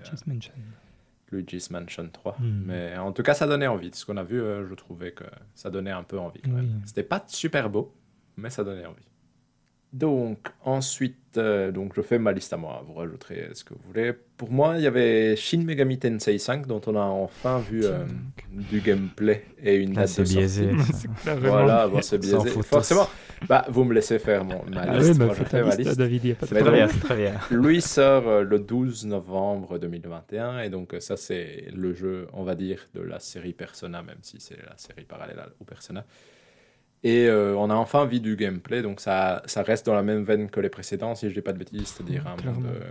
Luigi's Mansion. Luigi's Mansion 3. Hmm. Mais en tout cas, ça donnait envie. Ce qu'on a vu, je trouvais que ça donnait un peu envie. C'était pas super beau, mais ça donnait envie. Donc, ensuite, euh, donc je fais ma liste à moi. Vous rajouterez ce que vous voulez. Pour moi, il y avait Shin Megami Tensei 5, dont on a enfin vu euh, du gameplay et une date de biaisé, Voilà, bon, c'est biaisé. Forcément, bah, vous me laissez faire mon, ma ah liste. Oui, moi, je fais ma liste. David, pas très, bien, très bien. Lui sort euh, le 12 novembre 2021, et donc ça, c'est le jeu, on va dire, de la série Persona, même si c'est la série parallèle au Persona. Et euh, on a enfin vu du gameplay, donc ça, ça reste dans la même veine que les précédents, si je dis pas de bêtises, c'est-à-dire un monde euh,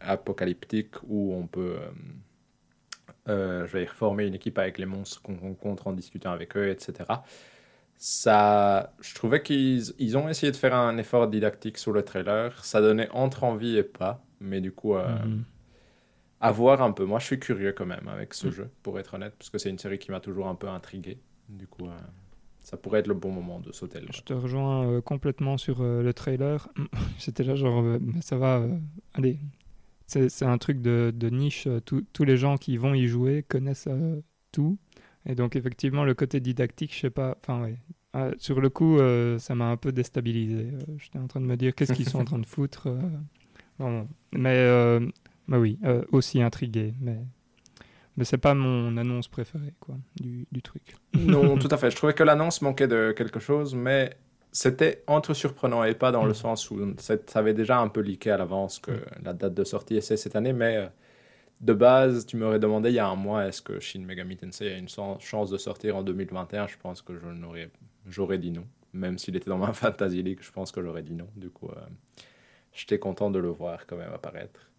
apocalyptique où on peut euh, je vais former une équipe avec les monstres qu'on rencontre en discutant avec eux, etc. Ça, je trouvais qu'ils ils ont essayé de faire un effort didactique sur le trailer. Ça donnait entre envie et pas, mais du coup, mhm. à voir un peu. Moi, je suis curieux quand même avec ce mm. jeu, pour être honnête, parce que c'est une série qui m'a toujours un peu intrigué. Du coup ça pourrait être le bon moment de sauter. Je te rejoins euh, complètement sur euh, le trailer. J'étais là genre, euh, mais ça va, allez, c'est un truc de, de niche. tous les gens qui vont y jouer connaissent tout. Et donc effectivement, le côté didactique, je sais pas, enfin ouais. Ah, sur le coup, ça m'a un peu déstabilisé. J'étais en train de me dire qu'est-ce qu'ils sont en train de foutre. mais, mais oui, aussi intrigué. Mais mais c'est pas mon annonce préférée quoi, du, du truc. Non, tout à fait. Je trouvais que l'annonce manquait de quelque chose, mais c'était entre surprenant et pas dans le mm. sens où ça avait déjà un peu leaké à l'avance que la date de sortie est cette année, mais euh, de base, tu m'aurais demandé il y a un mois est-ce que Shin Megami Tensei a une chance de sortir en 2021 Je pense que je n'aurais, j'aurais dit non. Même s'il était dans ma Fantasy League, je pense que j'aurais dit non. Du coup, euh, j'étais content de le voir quand même apparaître.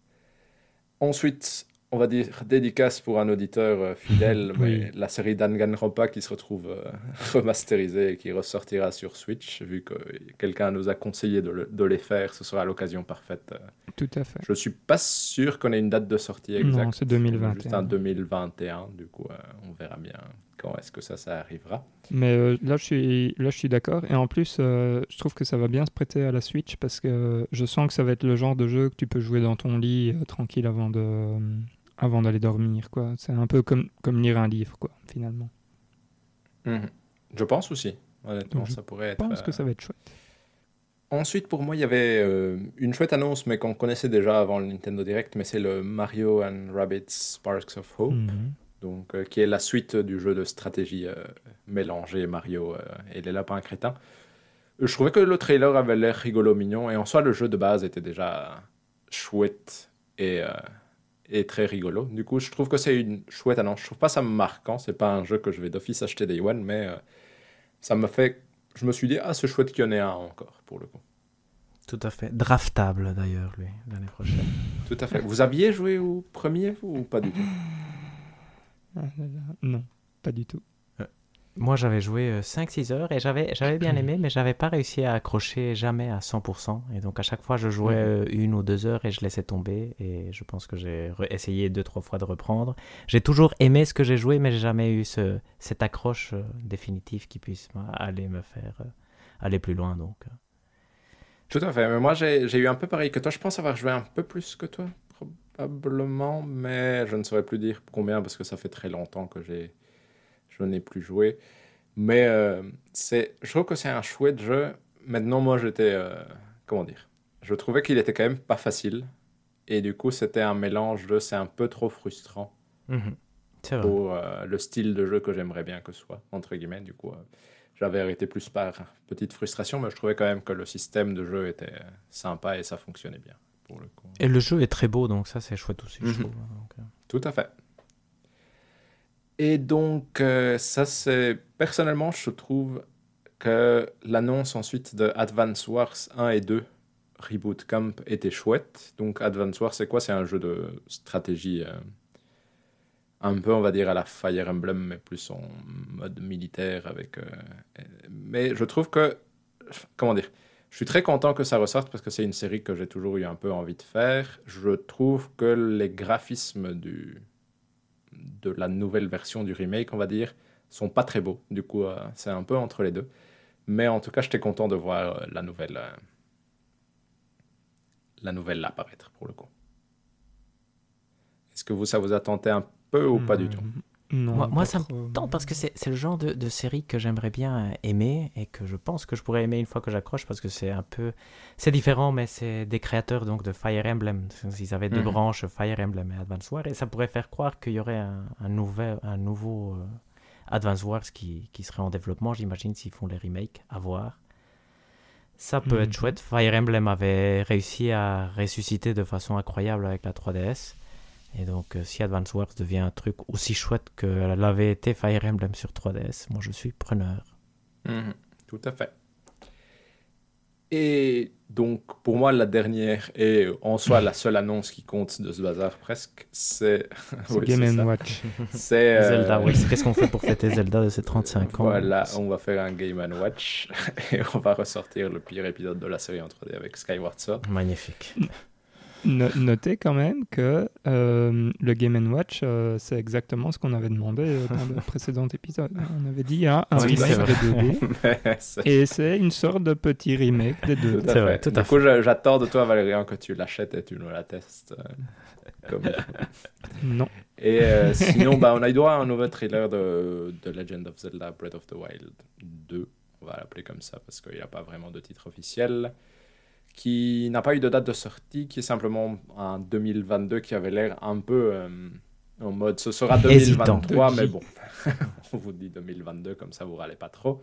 Ensuite, on va dire, dédicace pour un auditeur euh, fidèle, mais la série Danganronpa qui se retrouve euh, remasterisée et qui ressortira sur Switch, vu que quelqu'un nous a conseillé de, les faire, ce sera l'occasion parfaite. Euh. Tout à fait. Je suis pas sûr qu'on ait une date de sortie exacte. Non, c'est 2021. Juste un 2021, du coup, on verra bien quand est-ce que ça, ça arrivera. Mais là, je suis, là, je suis d'accord. Et en plus, je trouve que ça va bien se prêter à la Switch parce que je sens que ça va être le genre de jeu que tu peux jouer dans ton lit tranquille avant de avant d'aller dormir. quoi. C'est un peu comme, comme lire un livre, quoi, finalement. Mhm. Je pense aussi, honnêtement, ça pourrait être... Je pense que ça va être chouette. Ensuite, pour moi, il y avait euh, une chouette annonce, mais qu'on connaissait déjà avant le Nintendo Direct, mais c'est le Mario and Rabbids Sparks of Hope, mhm. Donc, euh, qui est la suite du jeu de stratégie euh, mélangé Mario et les lapins crétins. Je trouvais que le trailer avait l'air rigolo, mignon, et en soi, le jeu de base était déjà chouette et est très rigolo. Du coup, je trouve que c'est une chouette annonce. Je trouve pas ça marquant. C'est pas un jeu que je vais d'office acheter Day One, mais euh, ça me fait. Je me suis dit, ah, c'est chouette qu'il y en ait un encore, pour le coup. Tout à fait. Draftable, d'ailleurs, lui, l'année prochaine. Tout à fait. Vous aviez joué au premier, ou pas du tout? Non, pas du tout. Moi, j'avais joué 5-6 euh, heures et j'avais, j'avais bien aimé, mais j'avais pas réussi à accrocher jamais à 100%. Et donc, à chaque fois, je jouais mhm. euh, une ou deux heures et je laissais tomber. Et je pense que j'ai essayé deux, trois fois de reprendre. J'ai toujours aimé ce que j'ai joué, mais j'ai jamais eu ce, cette accroche euh, définitive qui puisse aller me faire aller plus loin. Donc. Tout à fait. Mais moi, j'ai eu un peu pareil que toi. Je pense avoir joué un peu plus que toi, probablement. Mais je ne saurais plus dire combien parce que ça fait très longtemps que j'ai je n'ai plus joué. Mais euh, c'est, je trouve que c'est un chouette jeu. Maintenant, moi, j'étais. Euh, comment dire? Je trouvais qu'il était quand même pas facile. Et du coup, c'était un mélange de. C'est un peu trop frustrant. Mhm. Pour euh, le style de jeu que j'aimerais bien que ce soit, entre guillemets. Du coup, j'avais arrêté plus par petite frustration, mais je trouvais quand même que le système de jeu était sympa et ça fonctionnait bien. Pour le coup. Et le jeu est très beau, donc ça c'est chouette aussi, je mhm. trouve. Euh. Tout à fait. Et donc, euh, ça c'est. Personnellement, je trouve que l'annonce ensuite de Advance Wars 1 et 2 Reboot Camp était chouette. Donc, Advance Wars, c'est quoi? C'est un jeu de stratégie. Euh, un peu, on va dire, à la Fire Emblem, mais plus en mode militaire. avec. Euh, mais je trouve que. Comment dire? Je suis très content que ça ressorte parce que c'est une série que j'ai toujours eu un peu envie de faire. Je trouve que les graphismes du, de la nouvelle version du remake, on va dire, sont pas très beaux. Du coup, euh, c'est un peu entre les deux. Mais en tout cas, j'étais content de voir euh, la nouvelle, la nouvelle apparaître pour le coup. Est-ce que vous, ça vous a tenté un peu ou pas du tout? Non, moi, ça me tente parce que c'est le genre de, série que j'aimerais bien aimer et que je pense que je pourrais aimer une fois que j'accroche parce que c'est un peu. C'est différent, mais c'est des créateurs donc de Fire Emblem. Ils avaient deux mhm. branches, Fire Emblem et Advance Wars, et ça pourrait faire croire qu'il y aurait un, nouvel, un nouveau euh, Advance Wars qui, qui, serait en développement, j'imagine, s'ils font les remakes, à voir. Ça peut être mhm. chouette. Fire Emblem avait réussi à ressusciter de façon incroyable avec la 3DS. Et donc, euh, si Advance Wars devient un truc aussi chouette que l'avait été Fire Emblem sur 3DS, moi je suis preneur. Mhm, tout à fait. Et donc, pour moi, la dernière et en soi la seule annonce qui compte de ce bazar presque, c'est. Game Watch. C'est. Euh, Zelda, oui. Qu'est-ce qu'on fait pour fêter Zelda de ses 35 ans? Voilà, on va faire un Game Watch et on va ressortir le pire épisode de la série en 3D avec Skyward Sword. Magnifique notez quand même que euh, le Game Watch, euh, c'est exactement ce qu'on avait demandé euh, dans le précédent épisode. On avait dit ah, un remake des 2D. et c'est une sorte de petit remake des 2D. C'est vrai, tout à du coup, j'attends de toi, Valérian, que tu l'achètes et tu nous la testes. Comme... non. Et sinon, bah, on a eu droit à un nouveau trailer de, de Legend of Zelda Breath of the Wild 2. On va l'appeler comme ça parce qu'il n'y a pas vraiment de titre officiel qui n'a pas eu de date de sortie, qui est simplement en 2022, qui avait l'air un peu euh, en mode ce sera 2023, mais bon, on vous dit 2022, comme ça vous râlez pas trop.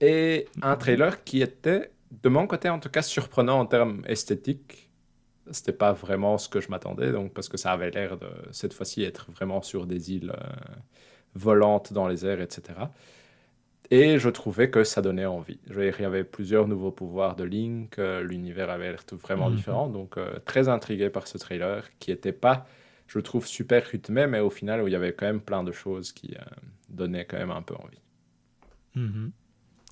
Et un trailer qui était, de mon côté en tout cas, surprenant en termes esthétiques. C'était pas vraiment ce que je m'attendais, donc parce que ça avait l'air de cette fois-ci être vraiment sur des îles euh, volantes dans les airs, etc. Et je trouvais que ça donnait envie. il y avait plusieurs nouveaux pouvoirs de Link, euh, l'univers avait l'air tout vraiment mhm. différent, donc euh, très intrigué par ce trailer qui n'était pas, je trouve, super rythmé, mais au final où il y avait quand même plein de choses qui euh, donnaient quand même un peu envie. Mhm.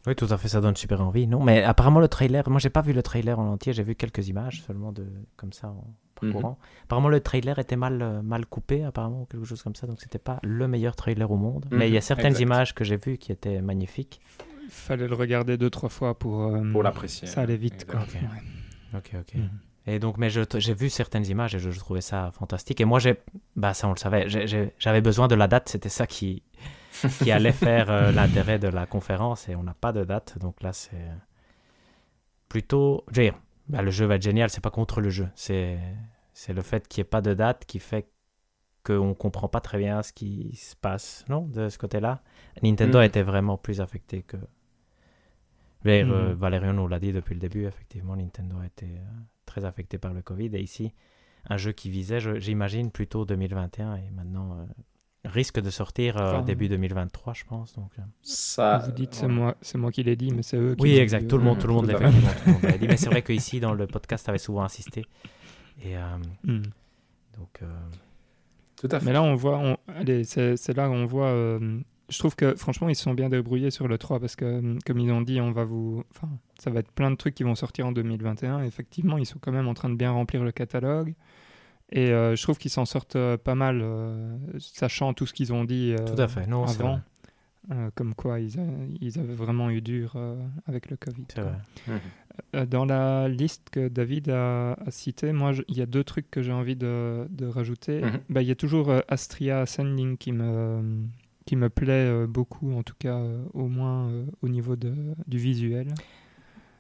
Oui, tout à fait, ça donne super envie, non? Mais apparemment le trailer, moi j'ai pas vu le trailer en entier, j'ai vu quelques images seulement de comme ça en Mhm. Apparemment, le trailer était mal, euh, mal coupé, apparemment, ou quelque chose comme ça. Donc, c'était pas le meilleur trailer au monde. Mais il y a mhm. certaines images que j'ai vues qui étaient magnifiques. Il fallait le regarder deux, trois fois pour, euh, pour l'apprécier. Ça allait vite. Quoi. Ok, ok. Mhm. Et donc, mais j'ai vu certaines images et je, trouvais ça fantastique. Et moi, j'ai, bah, ça on le savait, j'avais besoin de la date. C'était ça qui, qui allait faire euh, l'intérêt de la conférence. Et on n'a pas de date. Donc là, c'est plutôt. Je veux dire, bah, le jeu va être génial. C'est pas contre le jeu. C'est c'est le fait qu'il n'y ait pas de date qui fait qu'on ne comprend pas très bien ce qui se passe, non, de ce côté-là. Nintendo a mm. été vraiment plus affecté que... Euh, mm. nous l'a dit depuis le début, effectivement, Nintendo a été euh, très affecté par le Covid. Et ici, un jeu qui visait, j'imagine, plutôt 2021 et maintenant euh, risque de sortir début 2023, je pense. Donc, ça, vous dites, c'est moi, c'est moi qui l'ai dit, mais c'est eux qui Oui, exact, tout le monde, tout le monde l'a dit. Mais c'est vrai qu'ici, dans le podcast, avait souvent insisté. Et euh, hmm. donc. Euh, Tout à fait. Mais là, on voit, allez, c'est là où on voit. Euh, je trouve que franchement, ils se sont bien débrouillés sur le 3 parce que, comme ils ont dit, on va vous. Enfin, ça va être plein de trucs qui vont sortir en 2021. effectivement, ils sont quand même en train de bien remplir le catalogue. Et je trouve qu'ils s'en sortent pas mal, sachant tout ce qu'ils ont dit tout à fait. Non, avant. Euh, comme quoi ils, ils, avaient vraiment eu dur euh, avec le Covid. Mhm. Euh, dans la liste que David a, a citée, moi, il y a deux trucs que j'ai envie de, de rajouter. Mhm. bah, il y a toujours Astria Ascending qui me, qui me plaît beaucoup, en tout cas au moins au niveau de, du visuel.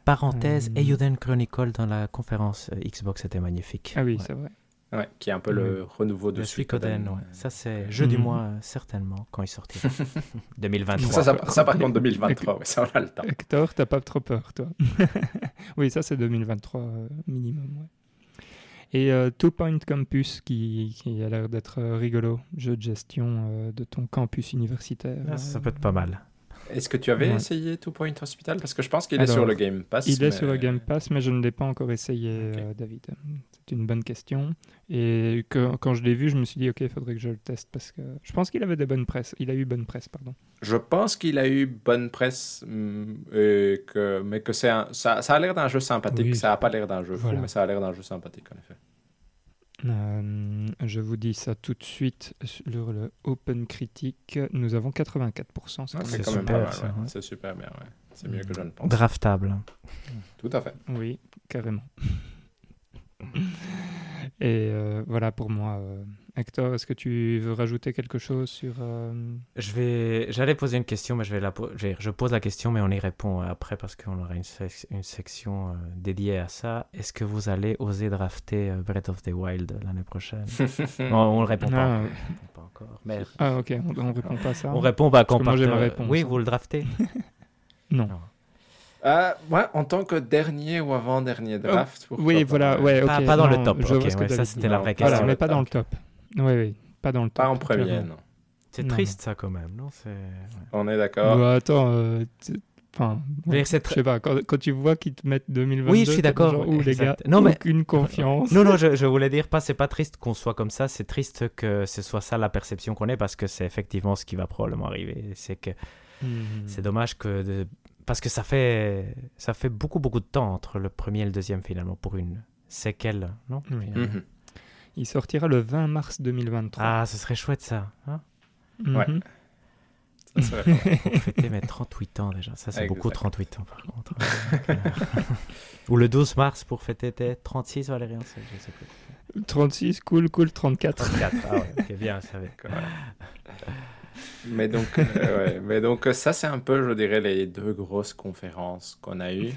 Parenthèse, Eiyuden Chronicle dans la conférence Xbox était magnifique. Ah oui, c'est vrai. Ouais, qui est un peu le renouveau de Suikoden. Ouais. Ça, c'est jeu du mois, certainement, quand il sortira. 2023. Ça, ça, par contre, 2023, ouais, ça, on a le temps. Hector, t'as pas trop peur, toi. oui, ça, c'est 2023 euh, minimum, ouais. Et euh, Two Point Campus, qui, qui a l'air d'être euh, rigolo, jeu de gestion de ton campus universitaire. Ah, ça peut être pas mal. Est-ce que tu avais essayé Two Point Hospital? Parce que je pense qu'il est sur le Game Pass. Il est sur le Game Pass, mais je ne l'ai pas encore essayé, David c'est une bonne question. Et que, quand je l'ai vu, je me suis dit, OK, il faudrait que je le teste parce que je pense qu'il avait des bonnes presses. Il a eu bonne presse, pardon. Je pense qu'il a eu bonne presse, mm, et que, mais que c'est ça, ça, a l'air d'un jeu sympathique. Ça n'a pas l'air d'un jeu fou, mais ça a l'air d'un jeu sympathique, en effet. Euh, je vous dis ça tout de suite sur le Open Critique. Nous avons 84%. Ah, c'est quand même pas mal. C'est super bien. C'est mieux que je ne pense. Draftable. Tout à fait. Oui, carrément. Et euh, voilà pour moi. Euh, Hector, est-ce que tu veux rajouter quelque chose sur... Euh, je vais... J'allais poser une question, mais je, vais la... je, pose la question, mais on y répond après parce qu'on aura une, une section dédiée à ça. Est-ce que vous allez oser drafter Breath of the Wild l'année prochaine? On ne répond pas. Ah, pas encore. Mais... Ah ok, on ne répond pas à ça. On répond pas quand moi, Oui, vous le draftez non. Euh, ouais, en tant que dernier ou avant-dernier oh, draft. oui, voilà, ouais, pas, dans le top. ça, c'était la vraie question. mais pas dans le top. Oui, oui, pas dans le top. Pas en premier, non. C'est triste, ça, quand même, non On est d'accord. Bah, attends, euh, Enfin, je sais pas, quand, quand, tu vois qu'ils te mettent 2022, oui, je suis d'accord. Où les gars, non, mais... aucune confiance. Non, non, je, je, voulais dire pas, c'est pas triste qu'on soit comme ça, c'est triste que ce soit ça la perception qu'on ait parce que c'est effectivement ce qui va probablement arriver. C'est que mhm. c'est dommage que de parce que ça fait, ça fait beaucoup, beaucoup de temps entre le premier et le deuxième, finalement, pour une séquelle, non? Mhm. Il sortira le 20 mars 2023. Ah, ce serait chouette, ça. Hein mhm. Ouais. Ça serait pour fêter mes 38 ans, déjà. Ça, c'est beaucoup, 38 ans, par contre. Ou le 12 mars pour fêter tes 36, Valérian, je sais plus. 36, cool, cool, 34. 34, ah ouais, ok, bien, ça va. Mais donc, euh, mais donc ça, c'est un peu, je dirais, les deux grosses conférences qu'on a eues.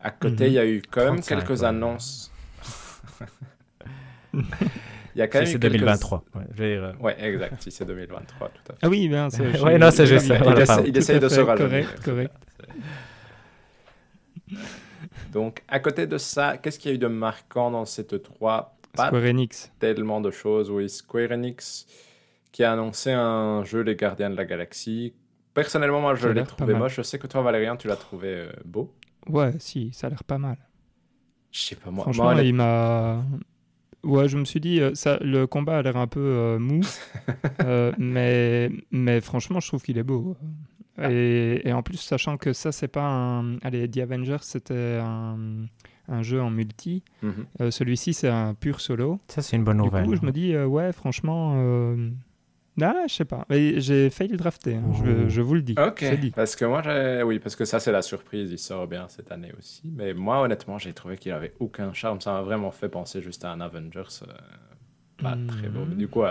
À côté, il y a eu quand même quelques annonces. Il y a quand même c'est 2023. Ouais, euh, ouais, exact. Si c'est 2023, tout à fait. Ah oui, bien, c'est. ouais, non, c'est juste. Il, il, essaie de se rajouter. Correct, correct. Donc, à côté de ça, qu'est-ce qu'il y a eu de marquant dans cette 3 Square Enix. Tellement de choses, oui. Square Enix qui a annoncé un jeu Les Gardiens de la Galaxie. Personnellement, moi, je l'ai trouvé moche. Je sais que toi, Valérian, tu l'as trouvé euh, beau. Ouais, si, ça a l'air pas mal. Je sais pas, moi. Franchement, il m'a. Ouais, je me suis dit, euh, ça, le combat a l'air un peu euh, mou, mais, mais franchement, je trouve qu'il est beau. Ah. Et, et, en plus, sachant que ça, c'est pas un. Allez, The Avengers, c'était un, un, jeu en multi. Mhm. Celui-ci, c'est un pur solo. Ça, c'est une bonne nouvelle. Du coup, je me dis, ouais, franchement ah, je sais pas. J'ai failli le drafter, hein. je, je, vous le dis. Ok. Parce que moi, oui, parce que ça, c'est la surprise. Il sort bien cette année aussi. Mais moi, honnêtement, j'ai trouvé qu'il avait aucun charme. Ça m'a vraiment fait penser juste à un Avengers. Euh, pas très beau. du coup,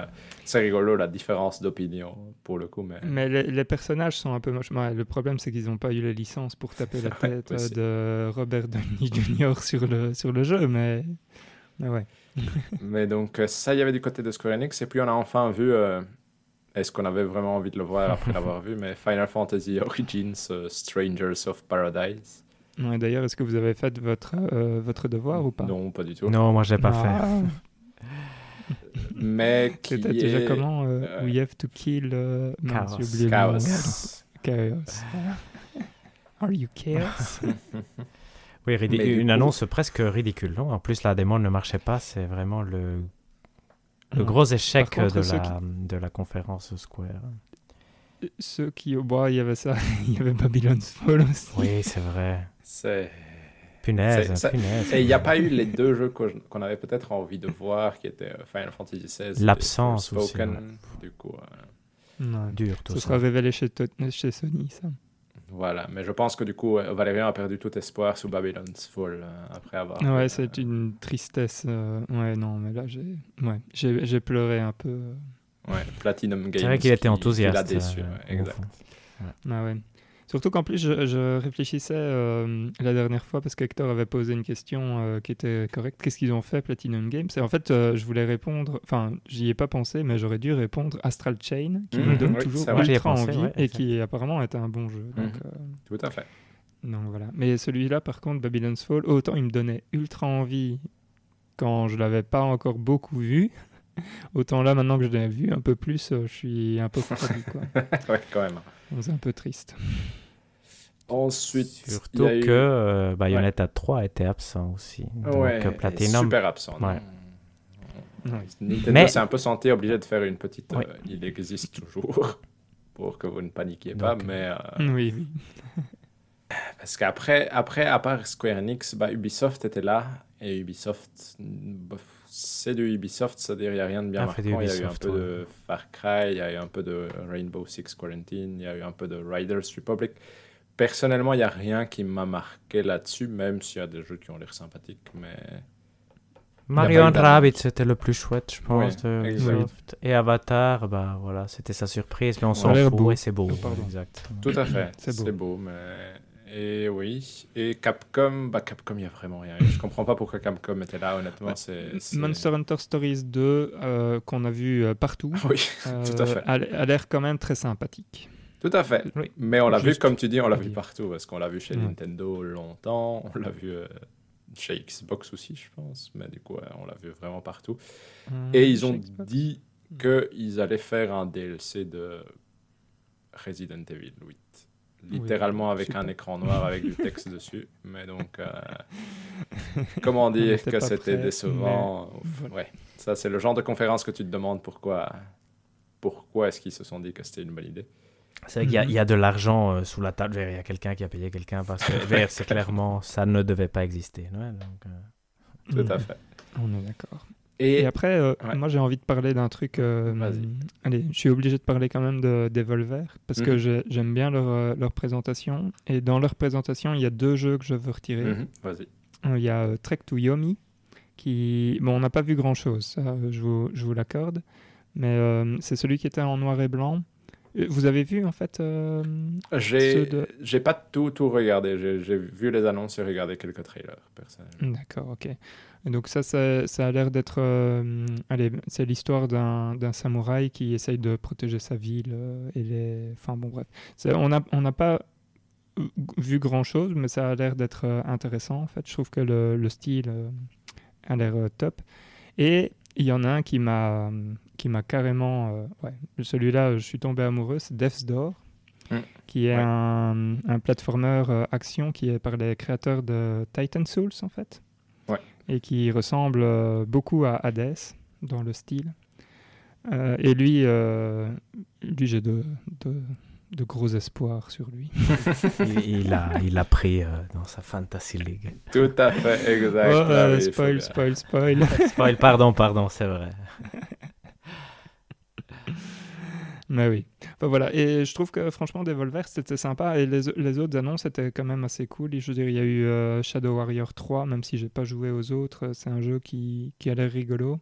c'est rigolo la différence d'opinion pour le coup. Mais, mais les, personnages sont un peu moches. le problème, c'est qu'ils n'ont pas eu la licence pour taper la tête de Robert Downey Jr. sur le, sur le jeu. Mais, mais ouais. mais donc, ça, il y avait du côté de Square Enix. Et puis, on a enfin vu. Euh, est-ce qu'on avait vraiment envie de le voir après l'avoir vu? Mais Final Fantasy Origins euh, Strangers of Paradise. Ouais, D'ailleurs, est-ce que vous avez fait votre, euh, votre devoir ou pas? Non, pas du tout. Non, moi, je l'ai pas ah. fait. Mais qui est... déjà comment euh, We have to kill... Chaos. Chaos. Chaos. Are you chaos? Oui, une annonce presque ridicule. Non? En plus, la démon ne marchait pas. C'est vraiment le le gros échec de, la, de la conférence Square. Ceux qui au bois, il y avait ça, il y avait Babylon's Fall aussi. Oui, c'est vrai. C'est. Punaise, punaise. Et il n'y a pas eu les deux jeux qu'on avait peut-être envie de voir, qui étaient euh, Final Fantasy XVI. L'absence aussi. Du coup. Euh... Dur, tout Ce sera révélé chez, chez Sony, ça. Voilà, mais je pense que du coup, Valérian a perdu tout espoir sous Babylon's Fall euh, après avoir. Ouais, c'est une tristesse. Euh, ouais, non, mais là, j'ai ouais, j'ai pleuré un peu. Ouais, Platinum Games. C'est vrai qu'il était enthousiaste. Il a déçu, euh, exact. Ah ouais. Surtout qu'en plus, je, réfléchissais euh, la dernière fois parce qu'Hector avait posé une question euh, qui était correcte. Qu'est-ce qu'ils ont fait Platinum Games? Et en fait, euh, je voulais répondre, enfin, j'y ai pas pensé, mais j'aurais dû répondre Astral Chain, qui me mhm. donne toujours ultra envie et qui apparemment est un bon jeu. Donc, mhm. Tout à fait. Donc voilà. Mais celui-là, par contre, Babylon's Fall, autant il me donnait ultra envie quand je l'avais pas encore beaucoup vu. Autant là, maintenant que je l'ai vu un peu plus, je suis un peu fatigué. ouais, quand même. C'est un peu triste. Ensuite, surtout que euh, Bayonetta 3 était absent aussi. Donc ouais, Platinum. Super absent. Ouais. Nintendo s'est un peu senti obligé de faire une petite. Euh, il existe toujours pour que vous ne paniquiez pas, mais. Euh, oui, oui. parce qu'après, après, à part Square Enix, bah, Ubisoft était là et Ubisoft, c'est de Ubisoft, c'est-à-dire il n'y a rien de bien marquant. Il y a eu un peu de Far Cry, il y a eu un peu de Rainbow Six Quarantine, il y a eu un peu de Riders Republic. Personnellement, il n'y a rien qui m'a marqué là-dessus, même s'il y a des jeux qui ont l'air sympathiques, mais... Mario Rabbit, c'était le plus chouette, je pense, de Ubisoft. Et Avatar, bah voilà, c'était sa surprise, mais on s'en fout et c'est beau. exact. Tout à fait, c'est beau. mais... Et oui, et Capcom, bah Capcom, il n'y a vraiment rien. Je comprends pas pourquoi Capcom était là, honnêtement. c'est Monster Hunter Stories 2, euh, qu'on a vu euh, partout, oui, tout à fait. Euh, a l'air quand même très sympathique. Tout à fait. Mais on l'a vu, comme tu dis, on l'a vu partout. Parce qu'on l'a vu chez Nintendo longtemps. On l'a vu euh, chez Xbox aussi, je pense. Mais du coup, on l'a vu vraiment partout. Euh, Et ils ont dit qu'ils allaient faire un DLC de Resident Evil 8. Littéralement avec un écran noir avec du texte dessus. Mais donc, euh, comment dire que c'était décevant Ouais, ça c'est le genre de conférence que tu te demandes pourquoi, pourquoi est-ce qu'ils se sont dit que c'était une bonne idée. C'est vrai qu'il y, a de l'argent euh, sous la table. Il y a quelqu'un qui a payé quelqu'un parce que c'est clairement, ça ne devait pas exister. donc, euh. Tout à fait. On est d'accord. Et, après, euh, moi j'ai envie de parler d'un truc. allez, je suis obligé de parler quand même de Devolver parce que mhm. j'aime bien leur, leur, présentation. Et dans leur présentation, il y a deux jeux que je veux retirer. Mhm. Vas-y. Il y a Trek to Yomi qui. Bon, on n'a pas vu grand chose, je vous, je vous l'accorde. Mais c'est celui qui était en noir et blanc. Vous avez vu en fait euh, J'ai de... pas tout, tout regardé. J'ai vu les annonces et regardé quelques trailers personnellement. D'accord, ok. donc ça, ça, ça a l'air d'être... Euh, allez, c'est l'histoire d'un samouraï qui essaye de protéger sa ville euh, et les... Enfin bon, bref. On n'a on pas vu grand-chose, mais ça a l'air d'être intéressant en fait. Je trouve que le, le style a l'air top. Et il y en a un qui m'a qui m'a carrément. Euh, ouais, celui-là, je suis tombé amoureux, c'est Death's Door, mm. qui est un, un platformer euh, action qui est par les créateurs de Titan Souls, en fait. Ouais. Et qui ressemble euh, beaucoup à Hades dans le style. et lui, lui j'ai de, de, de, gros espoirs sur lui. il, a, il a pris dans sa Fantasy League. Tout à fait, exact. Oh, spoil, spoil, spoil, spoil. Pardon, pardon, c'est vrai. Mais oui. voilà. Et je trouve que franchement, Devolver, c'était sympa. Et les, les, autres annonces étaient quand même assez cool. Et je veux dire, il y a eu euh, Shadow Warrior 3, même si j'ai pas joué aux autres. C'est un jeu qui, qui a l'air rigolo.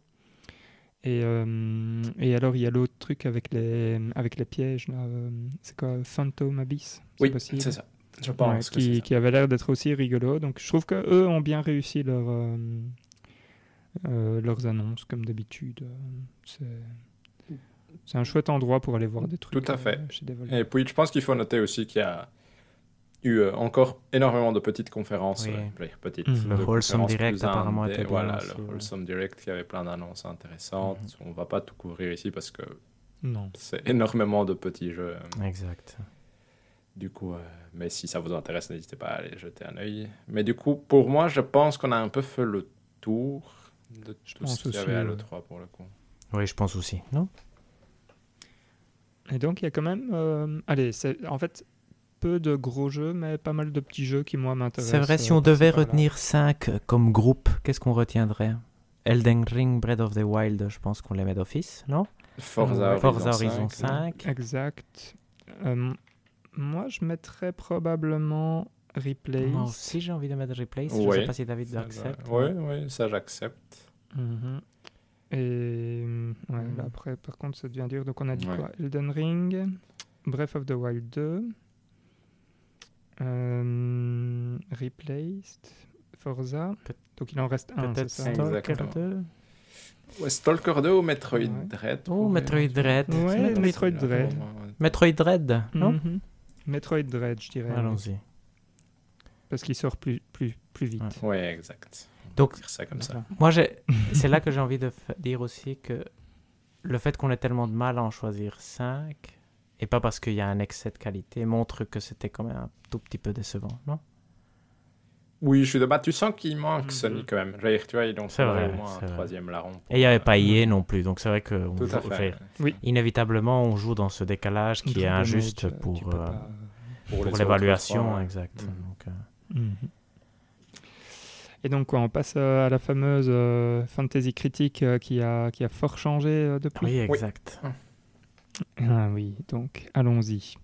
Et, euh, et alors, il y a l'autre truc avec les, avec les pièges. Euh, c'est quoi Phantom Abyss? Oui, c'est ça. Je pense qui, qui, avait l'air d'être aussi rigolo. Donc, je trouve qu'eux ont bien réussi leur, leurs annonces, comme d'habitude. C'est c'est un chouette endroit pour aller voir des trucs. Tout à fait. Euh, et puis, je pense qu'il faut noter aussi qu'il y a eu euh, encore énormément de petites conférences. Oui. petites, mmh. Le Wholesome Direct, apparemment, était Voilà, le Wholesome Direct qui avait plein d'annonces intéressantes. Mmh. On va pas tout couvrir ici parce que c'est énormément de petits jeux. Exact. Du coup, euh, mais si ça vous intéresse, n'hésitez pas à aller jeter un œil. Mais du coup, pour moi, je pense qu'on a un peu fait le tour de tout ce qu'il y avait à l'E3 pour le coup. Oui, je pense aussi, non? Et donc, il y a quand même. Euh, allez, c'est en fait peu de gros jeux, mais pas mal de petits jeux qui, moi, m'intéressent. C'est vrai, si on euh, devait retenir 5 comme groupe, qu'est-ce qu'on retiendrait? Elden Ring, Breath of the Wild, je pense qu'on les met d'office, non? Forza, Horizon, 5. Exact. Euh, moi, je mettrais probablement Replay. Moi aussi, j'ai envie de mettre Replay. Je ne sais pas si David accepte. Oui, oui, ça j'accepte. Mhm. Et ouais, hmm. après, par contre, ça devient dur. Donc, on a dit quoi? Elden Ring, Breath of the Wild 2. Euh, replaced, Forza. Donc il en reste un, c'est ça? Stalker 2 ouais, Stalker 2 ou Metroid Dread Oh, Metroid Dread. Ouais, Metroid Dread. Metroid Dread, non? Mhm. Metroid Dread, je dirais. Allons-y. Parce qu'il sort plus, plus, plus vite. Ouais, exact. Donc, ça comme ça. Moi, c'est là que j'ai envie de dire aussi que le fait qu'on ait tellement de mal à en choisir 5, et pas parce qu'il y a un excès de qualité, montre que c'était quand même un tout petit peu décevant, non? Oui, je suis de bas. Tu sens qu'il manque mhm. Sony quand même. Dire, tu vois, ils ont au moins un troisième larron. Et il n'y avait pas IA non plus, donc c'est vrai que oui. inévitablement on joue dans ce décalage qui est injuste pour, euh, pour, l'évaluation, exact. Mhm. Donc, euh, mhm. Et donc quoi, on passe euh, à la fameuse fantasy critique qui, a, qui a fort changé depuis. Oui, exact. Ah oui, donc allons-y.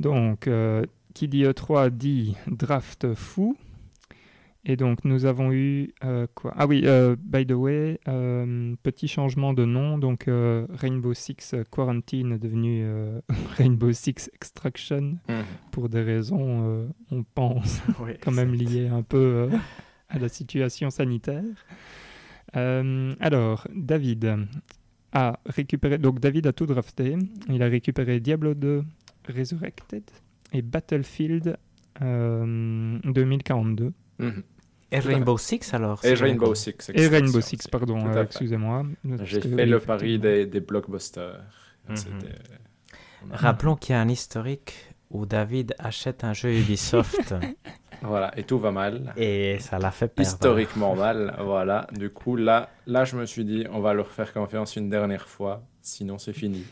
Donc, qui dit E3 dit draft fou. Et donc, nous avons eu euh, quoi? Ah oui, euh, by the way, euh, petit changement de nom. Donc, Rainbow Six Quarantine est devenu Rainbow Six Extraction mhm. pour des raisons, on pense, quand même liées un peu à la situation sanitaire. alors, David a récupéré. Donc, David a tout drafté. Il a récupéré Diablo 2 Resurrected et Battlefield 2042. Et Rainbow Six alors Et Rainbow Six. Et Rainbow Six, pardon, euh, excusez-moi. J'ai fait le pari des, des blockbusters. Mhm. Rappelons qu'il y a un historique où David achète un jeu Ubisoft. voilà, et tout va mal. Et ça l'a fait perdre. Historiquement mal, voilà. Du coup, là, là, je me suis dit, on va leur faire confiance une dernière fois, sinon c'est fini.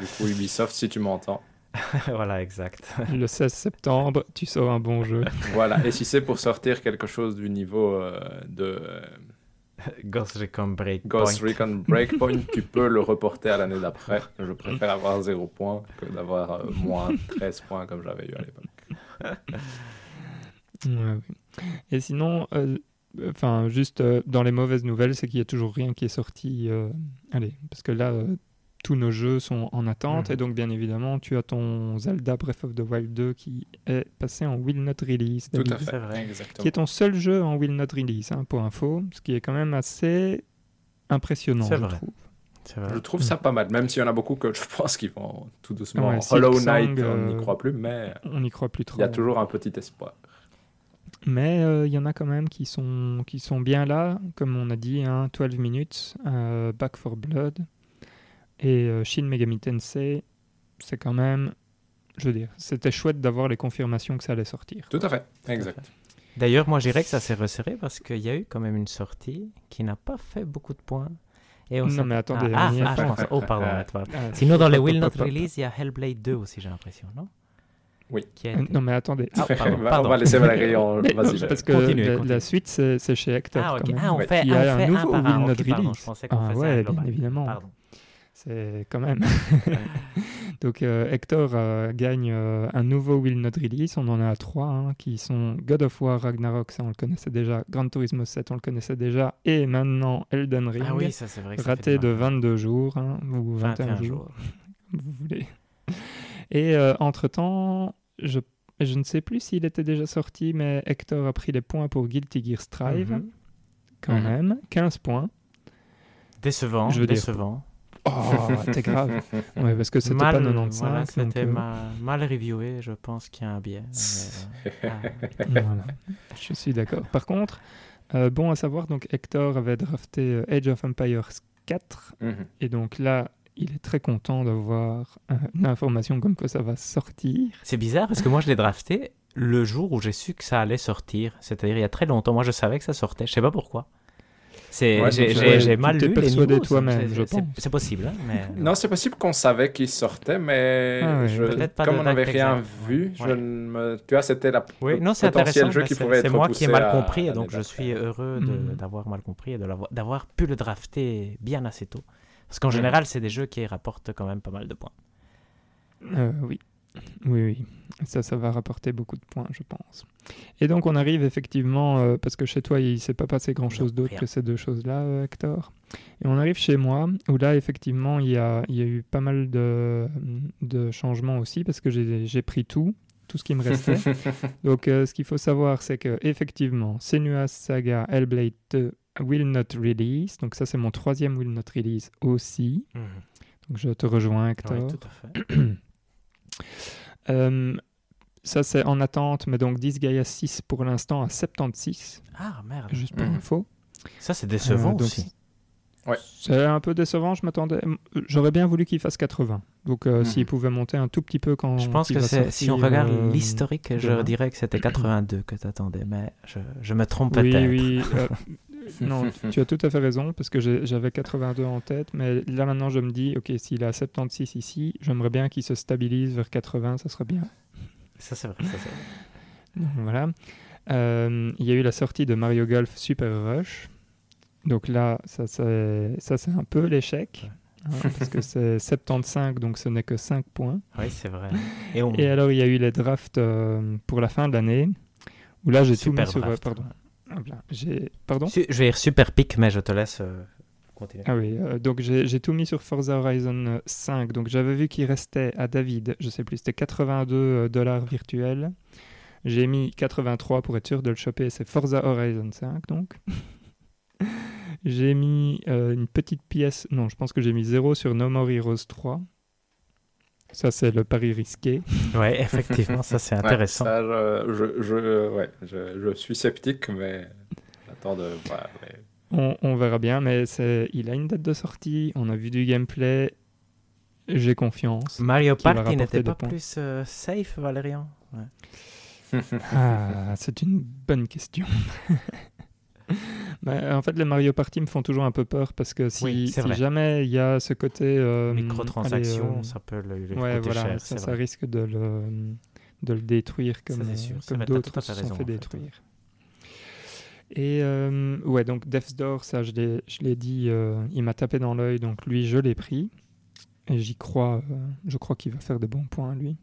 Du coup, Ubisoft, si tu m'entends, voilà, exact. Le 16 septembre, tu sors un bon jeu. voilà, et si c'est pour sortir quelque chose du niveau euh, de... Ghost Recon Breakpoint. Ghost Recon Breakpoint, tu peux le reporter à l'année d'après. Je préfère avoir 0 points que d'avoir euh, moins 13 points comme j'avais eu à l'époque. Et sinon, euh, enfin, juste dans les mauvaises nouvelles, c'est qu'il n'y a toujours rien qui est sorti. allez, parce que là, tous nos jeux sont en attente. Mhm. Et donc, bien évidemment, tu as ton Zelda Breath of the Wild 2 qui est passé en Will Not Release. Tout à fait, vrai, exactement. Qui est ton seul jeu en Will Not Release, hein, pour info. Ce qui est quand même assez impressionnant, je trouve. Je trouve ça pas mal, même s'il y en a beaucoup que je pense qu'ils vont tout doucement. Hollow Knight, on n'y euh, croit plus, mais. On n'y croit plus trop. Il y a toujours un petit espoir. Mais euh, il y en a quand même qui sont, qui sont bien là, comme on a dit, hein, 12 minutes, euh, Back for Blood, et euh, Shin Megami Tensei, c'est quand même, je veux dire, c'était chouette d'avoir les confirmations que ça allait sortir. Tout à fait, exact. D'ailleurs, moi, je dirais que ça s'est resserré parce qu'il y a eu quand même une sortie qui n'a pas fait beaucoup de points. Et non, mais attendez. Ah, ah, ah Oh, pardon. Ah, Sinon, dans les Will Not Release, il y a Hellblade 2 aussi, j'ai l'impression, non? Oui. Euh, non, mais attendez. Ah, pardon. On va laisser Valérie en. Vas-y. Parce que la, la, suite, c'est chez Hector. Ah, ok. Ah, on fait, il y a un, nouveau Will Not Release. Je pensais qu'on ah, faisait ouais, bien évidemment. Pardon. C'est quand même. Donc euh, Hector euh, gagne euh, un nouveau Will Not Release. On en a trois hein, qui sont God of War Ragnarok, ça on le connaissait déjà. Gran Turismo 7, on le connaissait déjà. Et maintenant Elden Ring. Ah oui, ça c'est vrai. raté de 22 jours hein, ou 21, jours. vous voulez. Et entre-temps, je, je ne sais plus s'il était déjà sorti, mais Hector a pris les points pour Guilty Gear Strive. Mhm. Quand mhm. même, 15 points. Décevant, je veux décevant. Oh, t'es grave. Ouais, parce que c'était pas 95. Voilà, c'était euh, mal reviewé, je pense qu'il y a un biais. Euh, voilà. Je suis d'accord. Par contre, euh, bon à savoir, donc Hector avait drafté Age of Empires 4. Mhm. Et donc là, il est très content d'avoir une information comme quoi ça va sortir. C'est bizarre parce que moi, je l'ai drafté le jour où j'ai su que ça allait sortir. C'est-à-dire il y a très longtemps. Moi, je savais que ça sortait. Je sais pas pourquoi. C'est, j'ai, mal lu persuadé toi-même, je pense. C'est possible, hein, mais... Non, c'est possible qu'on savait qu'il sortait, mais ah je... comme on n'avait rien vu, je me... tu vois, c'était la oui, non, c'est potentiel jeu qui pouvait être C'est moi qui ai mal compris, et donc je suis heureux hmm. d'avoir mal compris et d'avoir pu le drafter bien assez tôt. Parce qu'en général, c'est des jeux qui rapportent quand même pas mal de points. Euh, oui. Oui, oui. Ça, ça va rapporter beaucoup de points, je pense. Et donc, on arrive effectivement, euh, parce que chez toi, il ne s'est pas passé grand-chose d'autre que ces deux choses-là, euh, Hector. Et on arrive chez moi, où là, effectivement, il y a, il y a eu pas mal de, de changements aussi, parce que j'ai pris tout. tout ce qui me restait. donc, ce qu'il faut savoir, c'est que effectivement, Senua's Saga Hellblade 2 Will Not Release. Donc, ça, c'est mon troisième Will Not Release aussi. Mhm. Donc, je te rejoins, Hector. Oui, tout à fait. ça, c'est en attente, mais donc Disgaea 6 pour l'instant à 76. Ah, merde. Juste pour mhm. info. Ça, c'est décevant aussi. C'est un peu décevant, je m'attendais. J'aurais bien voulu qu'il fasse 80. Donc euh, mhm. s'il pouvait monter un tout petit peu quand. Je pense que si on regarde euh, l'historique, je dirais que c'était 82 que tu attendais, mais je, je me trompe peut-être. Oui, oui. Euh, non, tu as tout à fait raison, parce que j'avais 82 en tête, mais là maintenant je me dis, ok, s'il a 76 ici, j'aimerais bien qu'il se stabilise vers 80, ça serait bien. Ça c'est vrai, ça c'est vrai. Donc, voilà. Il y a eu la sortie de Mario Golf Super Rush. Donc là, ça c'est un peu l'échec. Hein, parce que c'est 75, donc ce n'est que 5 points. Oui, c'est vrai. Et, alors, il y a eu les drafts euh, pour la fin de l'année, où là, j'ai tout mis sur... Euh, pardon. Pardon? Je vais dire super pic, mais je te laisse euh, continuer. Ah oui, donc j'ai tout mis sur Forza Horizon 5. Donc j'avais vu qu'il restait à David, je sais plus, c'était 82 dollars virtuels. J'ai mis 83 pour être sûr de le choper, c'est Forza Horizon 5 donc. J'ai mis euh, une petite pièce. Non, je pense que j'ai mis 0 sur No More Heroes 3. Ça, c'est le pari risqué. Ouais, effectivement, ça, c'est intéressant. je, je, ouais, je, suis sceptique, mais j'attends de voir. On, on, verra bien, mais il a une date de sortie, on a vu du gameplay, j'ai confiance. Mario Party n'était pas plus euh, safe, Valérian? Ah, C'est une bonne question. Bah, en fait, les Mario Party me font toujours un peu peur parce que si, jamais il y a ce côté. Euh, Microtransactions, euh, ça peut le, ouais, voilà, cher, ça, risque de le, de le détruire comme, comme d'autres se sont fait détruire. Et euh, ouais, donc Death's Door, ça je l'ai dit, il m'a tapé dans l'œil, donc lui je l'ai pris. Et j'y crois, je crois qu'il va faire de bons points lui.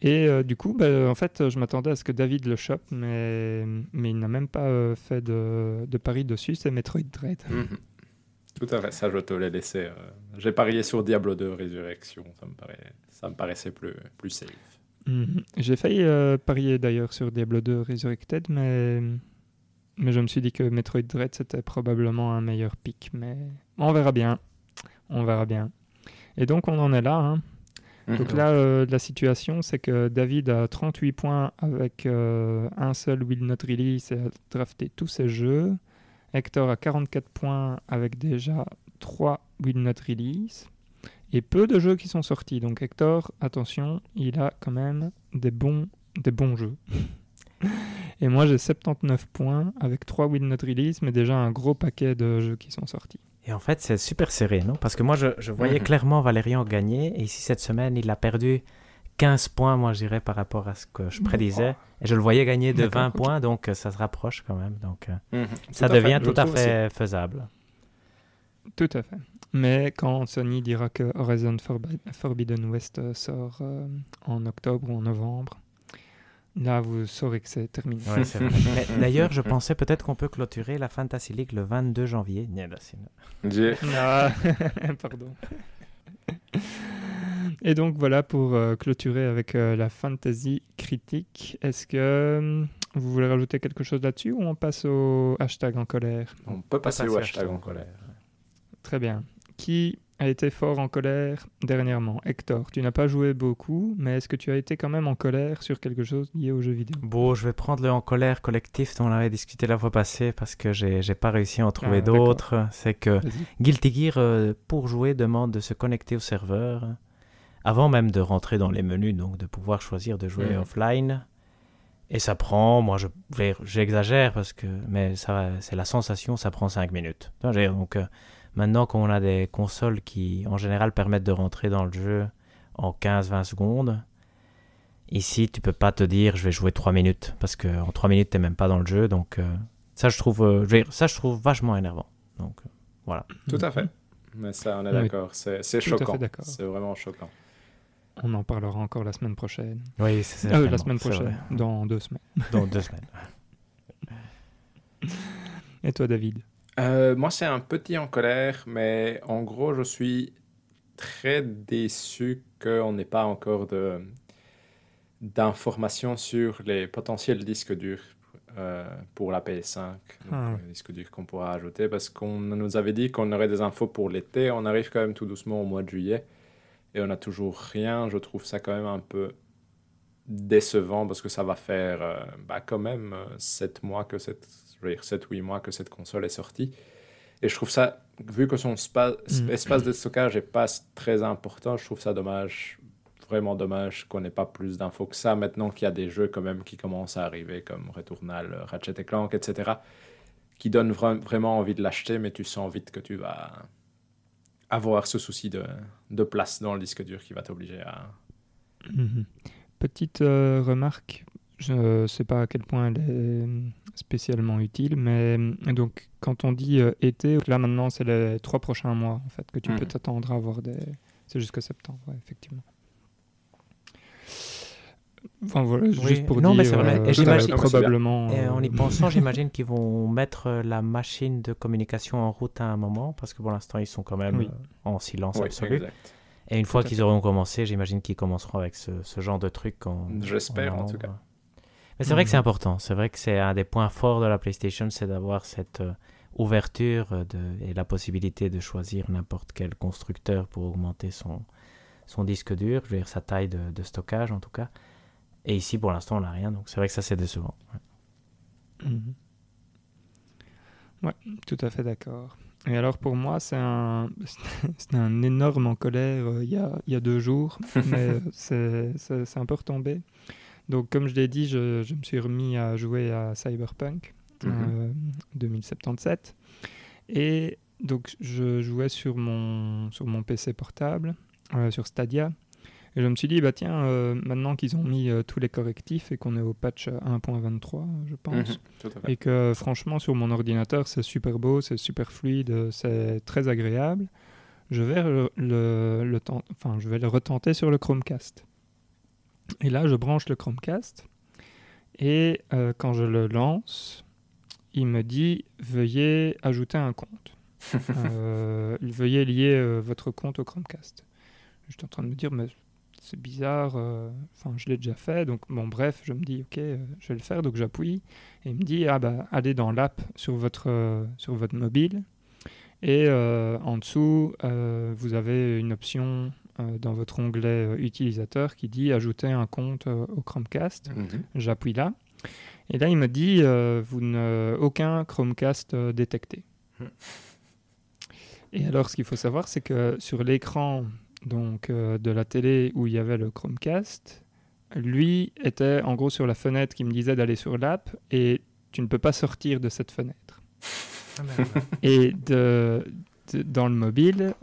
Et euh, du coup, bah, en fait, je m'attendais à ce que David le chope, mais, mais il n'a même pas euh, fait de, de, pari dessus, c'est Metroid Dread. Mhm. Tout à fait, ça je te l'ai laissé. Euh, j'ai parié sur Diablo 2 Résurrection, ça me, paraît, ça me paraissait plus, plus safe. Mhm. J'ai failli parier d'ailleurs sur Diablo 2 Resurrected, mais, mais je me suis dit que Metroid Dread c'était probablement un meilleur pick, mais on verra bien. On verra bien. Et donc on en est là, hein. Donc là, euh, la situation, c'est que David a 38 points avec euh, un seul Will Not Release et a drafté tous ses jeux. Hector a 44 points avec déjà 3 Will Not Release. Et peu de jeux qui sont sortis. Donc Hector, attention, il a quand même des bons, des bons jeux. et moi, j'ai 79 points avec 3 Will Not Release, mais déjà un gros paquet de jeux qui sont sortis. Et en fait, c'est super serré, non Parce que moi, je, voyais mhm. clairement Valérian gagner. Et ici, cette semaine, il a perdu 15 points, moi, je dirais, par rapport à ce que je prédisais. Et je le voyais gagner de 20 points, donc euh, ça se rapproche quand même. Donc, euh, mhm. ça devient tout à fait faisable. Tout à fait. Mais quand Sony dira que Horizon Forbidden West euh, sort en octobre ou en novembre, Là, vous saurez que c'est terminé. D'ailleurs, je pensais peut-être qu'on peut clôturer la Fantasy League le 22 janvier. Ah, pardon. Et donc voilà pour euh, clôturer avec euh, la fantasy critique. Est-ce que euh, vous voulez rajouter quelque chose là-dessus ou on passe au hashtag en colère? On peut passer, au hashtag en colère. Très bien. Qui a été fort en colère dernièrement. Hector, tu n'as pas joué beaucoup, mais est-ce que tu as été quand même en colère sur quelque chose lié aux jeux vidéo? Bon, je vais prendre le en colère collectif dont on avait discuté la fois passée parce que j'ai n'ai pas réussi à en trouver ah, d'autres. C'est que Guilty Gear, euh, pour jouer, demande de se connecter au serveur avant même de rentrer dans les menus, donc de pouvoir choisir de jouer hmm. offline. Et ça prend, moi j'exagère parce que, mais c'est la sensation, ça prend 5 minutes. Donc, euh, Maintenant qu'on a des consoles qui en général permettent de rentrer dans le jeu en 15-20 secondes, ici tu peux pas te dire je vais jouer 3 minutes parce qu'en 3 minutes tu n'es même pas dans le jeu. Donc euh, ça je trouve euh, ça je trouve vachement énervant. Donc euh, voilà. Tout à fait. Mais ça on est d'accord, c'est choquant. C'est vraiment choquant. On en parlera encore la semaine prochaine. Oui, c'est euh, La semaine prochaine, dans deux semaines. Dans deux semaines. Et toi, David? Euh, moi, c'est un petit en colère, mais en gros, je suis très déçu qu'on n'ait pas encore de, d'informations sur les potentiels disques durs euh, pour la PS5, ah. les disques durs qu'on pourra ajouter, parce qu'on nous avait dit qu'on aurait des infos pour l'été. On arrive quand même tout doucement au mois de juillet et on n'a toujours rien. Je trouve ça quand même un peu décevant parce que ça va faire euh, bah, quand même 7 mois que cette, 7-8 mois que cette console est sortie. Et je trouve ça, vu que son mm. espace de stockage n'est pas très important, je trouve ça dommage, vraiment dommage qu'on n'ait pas plus d'infos que ça. Maintenant qu'il y a des jeux quand même qui commencent à arriver, comme Returnal, Ratchet Clank, etc., qui donnent vraiment envie de l'acheter, mais tu sens vite que tu vas avoir ce souci de, de place dans le disque dur qui va t'obliger à... Mm-hmm. Petite euh, remarque, je ne sais pas à quel point elle est spécialement utile, mais donc quand on dit euh, été, là maintenant c'est les trois prochains mois en fait que tu peux mhm. t'attendre à avoir des. C'est jusqu'à septembre, effectivement. Enfin voilà, juste pour non, dire. Mais c'est vrai. Euh, probablement. Et en y pensant, j'imagine qu'ils vont mettre la machine de communication en route à un moment, parce que pour l'instant ils sont quand même en silence absolu. Et une fois qu'ils auront commencé, j'imagine qu'ils commenceront avec ce, ce, genre de truc. J'espère en, tout cas. Mais c'est vrai que c'est mhm. important. C'est vrai que c'est un des points forts de la PlayStation, c'est d'avoir cette euh, ouverture de, et la possibilité de choisir n'importe quel constructeur pour augmenter son, son disque dur, je veux dire sa taille de, de stockage en tout cas. Et ici, pour l'instant, on n'a rien. Donc c'est vrai que ça, c'est décevant. Ouais. Mhm. ouais, tout à fait d'accord. Et alors pour moi, c'est un, un énorme en colère euh, il, y a, y a deux jours, mais euh, c'est un peu retombé. Donc comme je l'ai dit, je, je, me suis remis à jouer à Cyberpunk 2077. Mhm. Euh, Et donc je jouais sur mon, sur mon PC portable, sur Stadia. Et je me suis dit, bah tiens, euh, maintenant qu'ils ont mis euh, tous les correctifs et qu'on est au patch 1.23, je pense, mhm, et que franchement sur mon ordinateur c'est super beau, c'est super fluide, c'est très agréable, je vais le, le, enfin, je vais le retenter sur le Chromecast. Et là, je branche le Chromecast. Et euh, quand je le lance, il me dit veuillez ajouter un compte. veuillez lier votre compte au Chromecast. Je suis en train de me dire, mais c'est bizarre, euh, enfin je l'ai déjà fait, donc bon bref, je me dis ok, euh, je vais le faire, donc j'appuie, et il me dit ah bah allez dans l'app sur votre, euh, sur votre mobile, et en dessous vous avez une option dans votre onglet utilisateur qui dit ajouter un compte au Chromecast, mhm. j'appuie là, et là il me dit vous aucun Chromecast détecté. Et alors ce qu'il faut savoir c'est que sur l'écran donc euh, de la télé où il y avait le Chromecast, lui était en gros sur la fenêtre qui me disait d'aller sur l'app et tu ne peux pas sortir de cette fenêtre. Ah, et de, dans le mobile,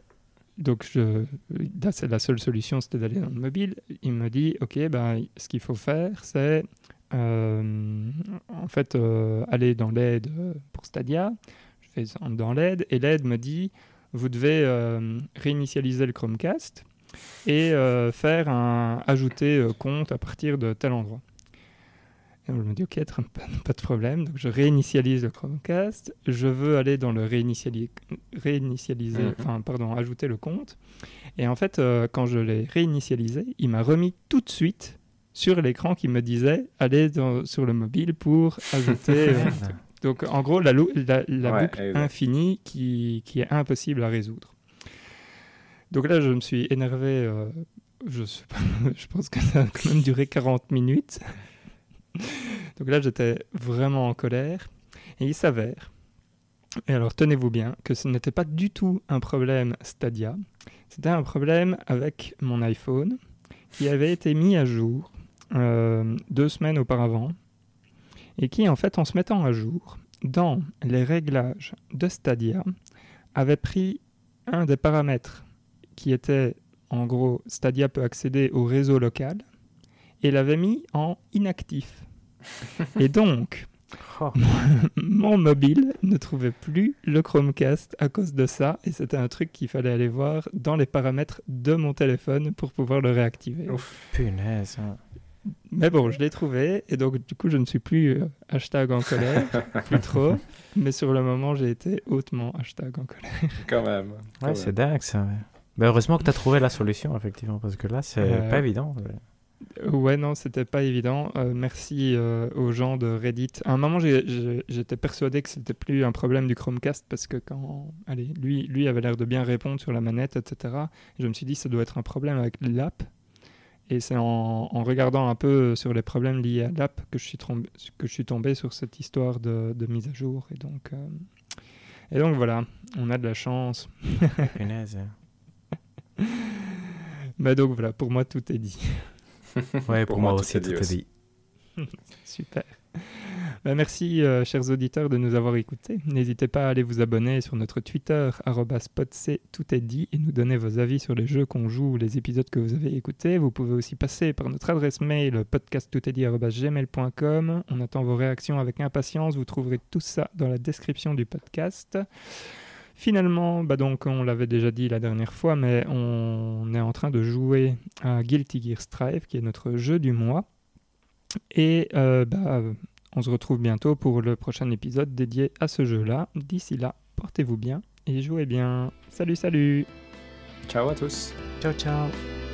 donc je, la seule solution c'était d'aller dans le mobile. Il me dit ok, ben, ce qu'il faut faire c'est euh, en fait euh, aller dans l'aide pour Stadia. Je fais dans l'aide et l'aide me dit vous devez euh, réinitialiser le Chromecast et faire un ajouter compte à partir de tel endroit. Et je me dis, ok, pas de problème. Donc je réinitialise le Chromecast. Je veux aller dans le réinitialiser, réinitialiser mhm. enfin, pardon, ajouter le compte. Et en fait, quand je l'ai réinitialisé, il m'a remis tout de suite sur l'écran qui me disait, allez sur le mobile pour ajouter. Donc en gros, la, la, boucle infinie qui, qui, est impossible à résoudre. Donc là, je me suis énervé, euh, je, je pense que ça a quand même duré 40 minutes. Donc là, j'étais vraiment en colère. Et il s'avère, et alors tenez-vous bien, que ce n'était pas du tout un problème Stadia, c'était un problème avec mon iPhone qui avait été mis à jour euh, deux semaines auparavant et qui, en fait, en se mettant à jour dans les réglages de Stadia, avait pris un des paramètres qui était, en gros, Stadia peut accéder au réseau local, et l'avait mis en inactif. et donc, oh. mon mobile ne trouvait plus le Chromecast à cause de ça, et c'était un truc qu'il fallait aller voir dans les paramètres de mon téléphone pour pouvoir le réactiver. Ouf, punaise. Hein. Mais bon, je l'ai trouvé et donc du coup, je ne suis plus euh, hashtag en colère, plus trop. Mais sur le moment, j'ai été hautement hashtag en colère. Quand même. ouais, c'est dingue ça. Mais heureusement que tu as trouvé la solution, effectivement, parce que là, c'est euh, pas évident. Ouais, non, c'était pas évident. Euh, merci euh, aux gens de Reddit. À un moment, j'étais persuadé que c'était plus un problème du Chromecast parce que quand, allez, lui, lui avait l'air de bien répondre sur la manette, etc. je me suis dit, ça doit être un problème avec l'app. Et c'est en, regardant un peu sur les problèmes liés à l'app que, je suis que je suis tombé sur cette histoire de, de mise à jour. Et donc, euh, et donc voilà, on a de la chance. Punaise. Mais donc voilà, pour moi, tout est dit. ouais, pour, moi, aussi, tout est dit. Super. Bah, merci, euh, chers auditeurs, de nous avoir écoutés. N'hésitez pas à aller vous abonner sur notre Twitter, @spotc tout est dit, et nous donner vos avis sur les jeux qu'on joue ou les épisodes que vous avez écoutés. Vous pouvez aussi passer par notre adresse mail podcasttoutestdit.gmail.com. On attend vos réactions avec impatience. Vous trouverez tout ça dans la description du podcast. Finalement, bah donc on l'avait déjà dit la dernière fois, mais on est en train de jouer à Guilty Gear Strive, qui est notre jeu du mois. Et euh, bah, on se retrouve bientôt pour le prochain épisode dédié à ce jeu-là. D'ici là, portez-vous bien et jouez bien. Salut, salut Ciao à tous Ciao, ciao